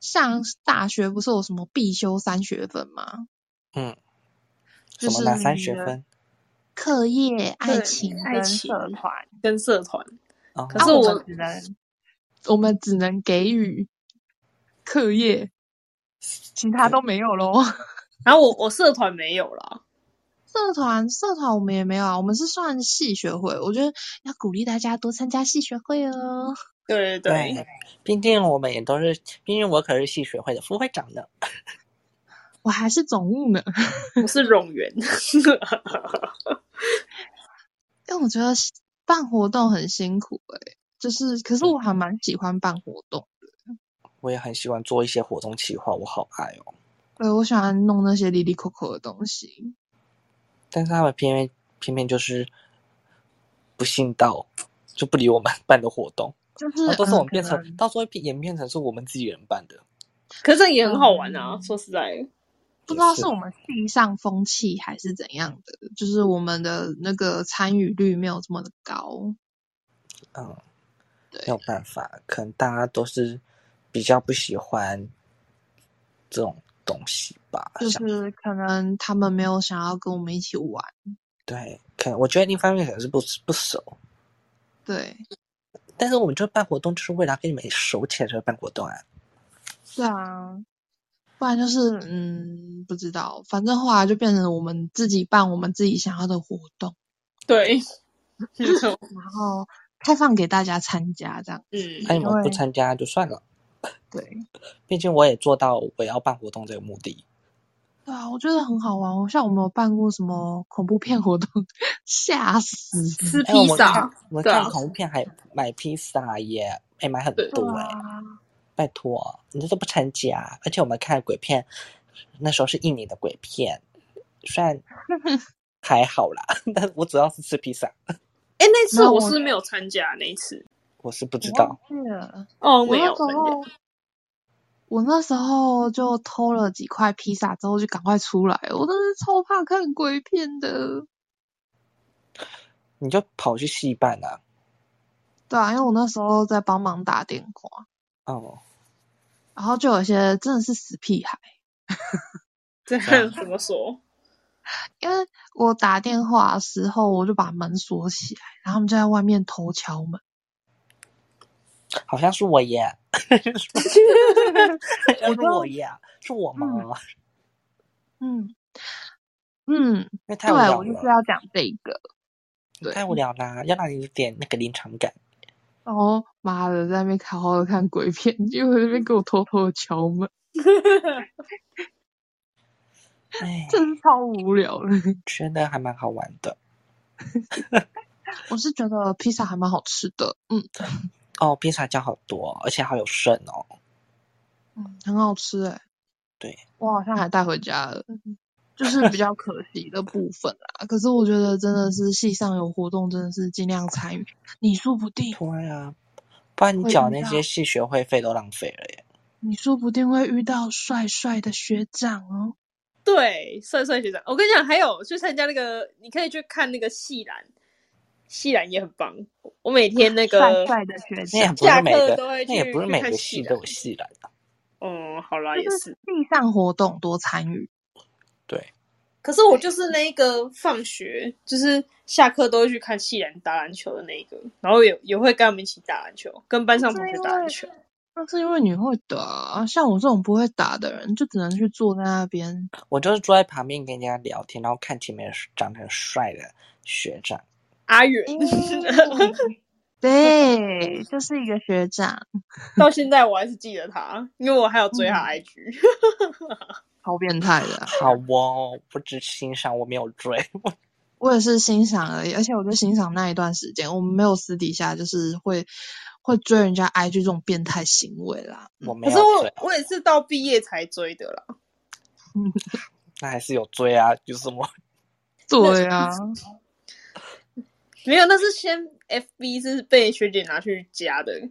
像大学不是有什么必修三学分吗？嗯，就是什么哪三学分？课业、爱情爱情社团。跟社团，哦可是我只能我们只能给予课业，其他都没有喽。然后我我社团没有了，社团社团我们也没有啊，我们是算系学会，我觉得要鼓励大家多参加系学会哦。对对对，对，毕竟我们也都是，毕竟我可是系学会的副会长呢。我还是总务呢，我是冗员。因为我觉得办活动很辛苦诶、就是可是我还蛮喜欢办活动，我也很喜欢做一些活动企划，我好爱哦。对我喜欢弄那些离离扣扣的东西。但是他们偏偏偏偏就是不信道，就不理我们 办的活动，就是都是我们呃变成，到时候演变成是我们自己人办的。可是这也很好玩啊，说实在的，不知道是是我们地上风气还是怎样的，就是我们的那个参与率没有这么的高。嗯，没有办法，可能大家都是比较不喜欢这种东西吧。就是可能他们没有想要跟我们一起玩，对，可能我觉得另一方面可能是不不熟，对。但是我们就办活动，就是为了要跟你们熟起来才会办活动啊。是啊，不然就是嗯不知道，反正后来就变成我们自己办我们自己想要的活动，对，然后开放给大家参加这样。嗯，那你们不参加就算了，对毕竟我也做到我要办活动这个目的。对啊，我觉得很好玩。我像我们有办过什么恐怖片活动，吓死！吃披萨我们看恐怖片还买披萨耶，哎，买很多哎、啊，拜托，你这都不参加，而且我们看鬼片，那时候是印尼的鬼片，虽然 还好啦，但我主要是吃披萨，哎，那次我我是没有参加那一次，我是不知道。哦，我没有时候，我那时候就偷了几块披萨之后就赶快出来，我真是超怕看鬼片的。你就跑去戏办啊？对啊，因为我那时候在帮忙打电话，哦，然后就有些真的是死屁孩，这样怎么说？因为我打电话的时候我就把门锁起来，然后他们就在外面偷敲门。好像是我耶，好像是我耶，是我吗？嗯嗯，对无聊我就是，要讲这个。对太无聊啦，要让你有点那个临场感。然后妈的，在那边好好的看鬼片，结果在那边给我偷偷的敲门，哎，真是超无聊的。觉得还蛮好玩的。我是觉得披萨还蛮好吃的，嗯哦，披萨酱好多，而且好有剩哦。嗯，很好吃诶、对，我好像还带回家了，就是比较可惜的部分啦。可是我觉得真的是系上有活动，真的是尽量参与，你说不定，对啊，不然你会遇到缴那些系学会费都浪费了耶。你说不定会遇到帅帅的学长哦。对，帅帅学长，我跟你讲，还有去参加那个，你可以去看那个戏兰，戏兰也很棒。我每天那个 帅帅的学那也长，下不是每个课都会，那也不是每个系都有系来的。嗯，好啦，也就是上活动多参与。对，可是我就是那一个放学，就是下课都会去看戏兰打篮球的那一个，然后也也会跟他们一起打篮球，跟班上同学打篮球。那是因为你会打，像我这种不会打的人，就只能去坐在那边。我就是坐在旁边跟人家聊天，然后看前面长得很帅的学长。阿远嗯 对，就是一个学长，到现在我还是记得他，因为我还有追他嗯 IG。超变态的啊。好哦，不止欣赏，我没有追。我也是欣赏而已，而且我就欣赏那一段时间，我们没有私底下就是会会追人家 IG 这种变态行为啦。我没可有追，是我我也是到毕业才追的啦。那还是有追啊，就是什么对啊，没有，那是先 FB 是被学姐拿去加的。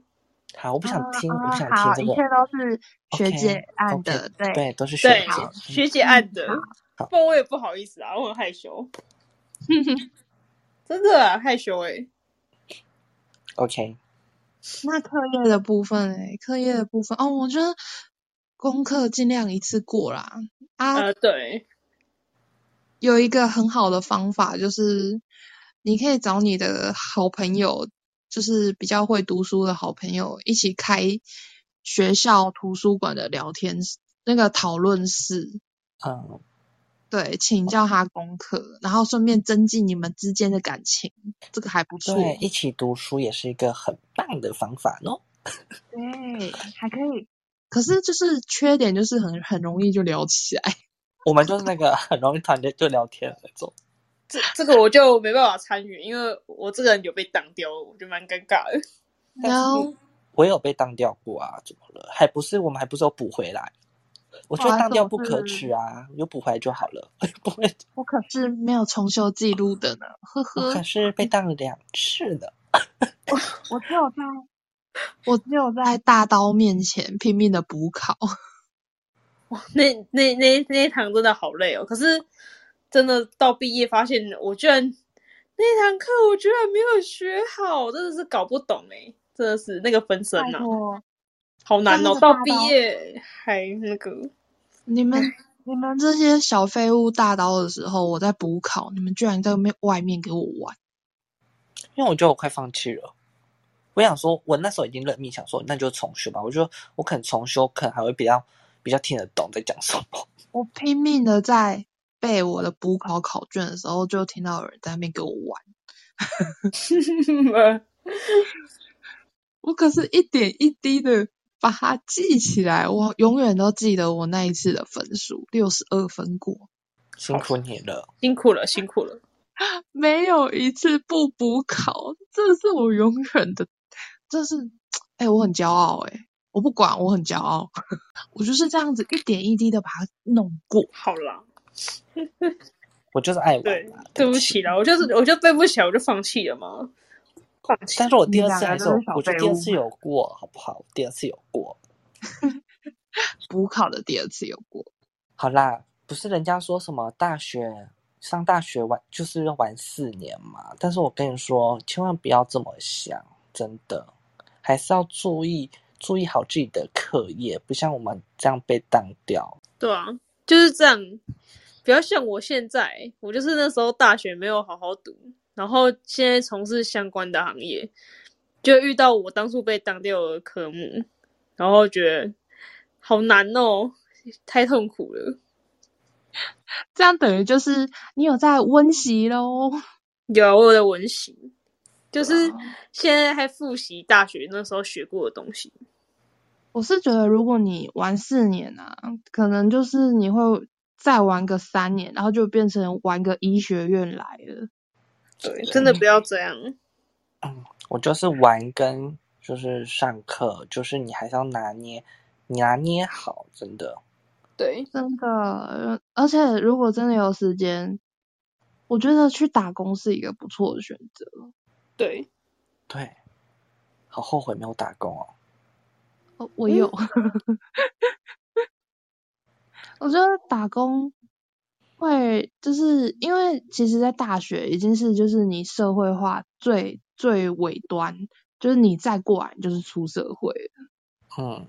好，我不想听，我啊不想好，听这个。一切都是学姐按的对。对，都是学对姐。嗯，学姐按的，好不然我也不好意思啊，我很害羞，真的、啊、害羞哎、OK，那课业的部分诶，课业的部分哦，我觉得功课尽量一次过啦。啊，呃，对，有一个很好的方法就是，你可以找你的好朋友，就就是比较会读书的好朋友一起开学校图书馆的聊天室，那个讨论室，嗯，对，请教他功课，然后顺便增进你们之间的感情，这个还不错。对，一起读书也是一个很棒的方法哦。对，还可以。可是就是缺点就是很很容易就聊起来。我们就是那个很容易团队就聊天的那种。这这个我就没办法参与，因为我这个人有被当掉，我觉得蛮尴尬的。但是我也有被当掉过啊，怎么了？还不是我们还不是有补回来？我觉得当掉不可取啊，有补回来就好了。不会，我可是没有重修记录的呢，呵呵。我可是被当了两次的。我只有在，我只有在大刀面前拼命的补考。哇，那那那那一堂真的好累哦！可是真的到毕业发现，我居然那堂课我居然没有学好，真的是搞不懂哎，真的是那个分身呐、好难哦！到毕业还那个，你们你们这些小废物大刀的时候，我在补考，你们居然在外面外面给我玩，因为我觉得我快放弃了。我想说，我那时候已经认命，想说那就重修吧。我觉得我可能重修，可能还会比较比较听得懂在讲什么。我拼命的在背我的补考考卷的时候，就听到有人在那边给我玩。我可是一点一滴的把它记起来，我永远都记得我那一次的分数，六十二分过。辛苦你了，辛苦了，辛苦了。没有一次不补考，这是我永远的，这是，哎、我很骄傲、哎，我不管，我很骄傲，我就是这样子一点一滴的把它弄过。好啦，我就是爱玩对啦。，对不起啦，我就是我就背不起来，我就放弃了嘛。放弃。但是我第二次还是我觉得第二次有过，好不好？第二次有过。补考的第二次有过，好啦，不是人家说什么大学上大学玩就是要玩四年嘛？但是我跟你说，千万不要这么想，真的，还是要注意注意好自己的课业，不像我们这样被当掉。对啊，就是这样。不要像我现在，我就是那时候大学没有好好读，然后现在从事相关的行业，就遇到我当初被当掉的科目，然后觉得好难哦，太痛苦了。这样等于就是你有在温习喽。有啊我有在温习，就是现在还复习大学那时候学过的东西。我是觉得，如果你玩四年啊，可能就是你会再玩个三年，然后就变成玩个医学院来了。对，真的不要这样。我就是玩跟就是上课，就是你还是要拿捏，你拿捏好，真的。对，真的，而且如果真的有时间，我觉得去打工是一个不错的选择。对，对，好后悔没有打工哦。哦，我有，我觉得打工会就是因为其实，在大学已经是就是你社会化最最尾端，就是你再过来就是出社会了。嗯，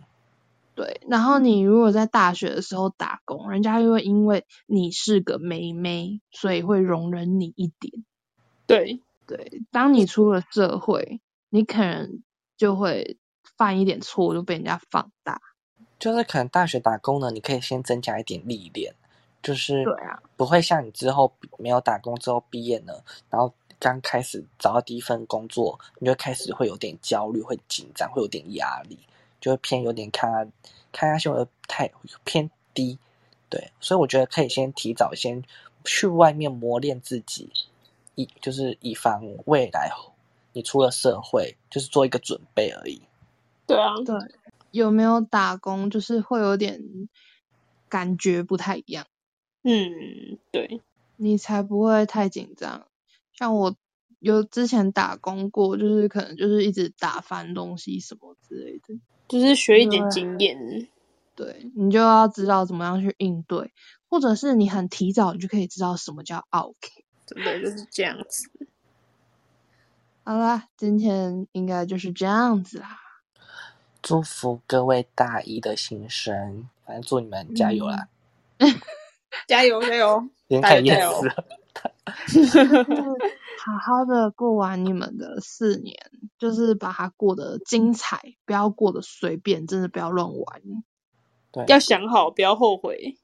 对，然后你如果在大学的时候打工，人家又会因为你是个妹妹，所以会容忍你一点。对，对，当你出了社会，你可能就会犯一点错，就被人家放大。就是可能大学打工呢，你可以先增加一点历练，就是对啊，不会像你之后没有打工之后毕业呢，然后刚开始找到第一份工作，你就开始会有点焦虑，会紧张，会有点压力，就会偏有点看看下去会太偏低，对，所以我觉得可以先提早先去外面磨练自己，以就是以防未来你出了社会，就是做一个准备而已。对啊，对，有没有打工就是会有点感觉不太一样，嗯，对，你才不会太紧张。像我有之前打工过，就是可能就是一直打翻东西什么之类的，就是学一点对经验。对你就要知道怎么样去应对，或者是你很提早你就可以知道什么叫 OK。真的就是这样子。好啦，今天应该就是这样子啦。祝福各位大一的新生，反正祝你们加油啦！加油 加油！已经开始加油厌死了。好好的过完你们的四年，就是把它过得精彩，不要过得随便，真的不要乱玩。对，要想好，不要后悔。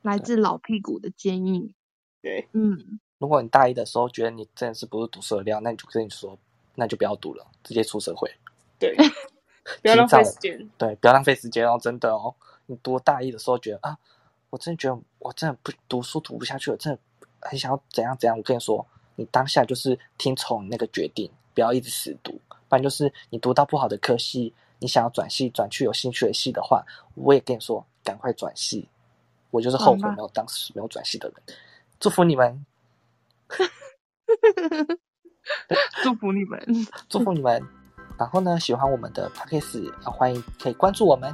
来自老屁股的建议。对，嗯，如果你大一的时候觉得你真的是不是读书的料，那你就跟你说，那就不要读了，直接出社会。对，不要浪费时间。对，不要浪费时间哦，真的哦。你读大一的时候觉得啊，我真的觉得我真的不读书读不下去了，真的很想要怎样怎样。我跟你说，你当下就是听从那个决定，不要一直死读。不然就是你读到不好的科系，你想要转系转去有兴趣的系的话，我也跟你说，赶快转系。我就是后悔没有当时没有转系的人。祝福你们，祝福你们，祝福你们。然后呢，喜欢我们的 p a c k a g e 啊，欢迎可以关注我们，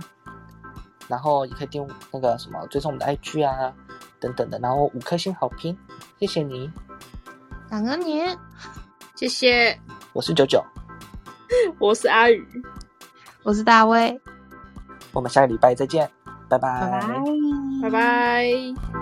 然后也可以订那个什么追踪我们的 IG 啊等等的，然后五颗星好评，谢谢你，感恩你，谢谢。我是九九，我是阿宇，我是大威，我们下个礼拜再见，拜拜，拜拜，拜拜。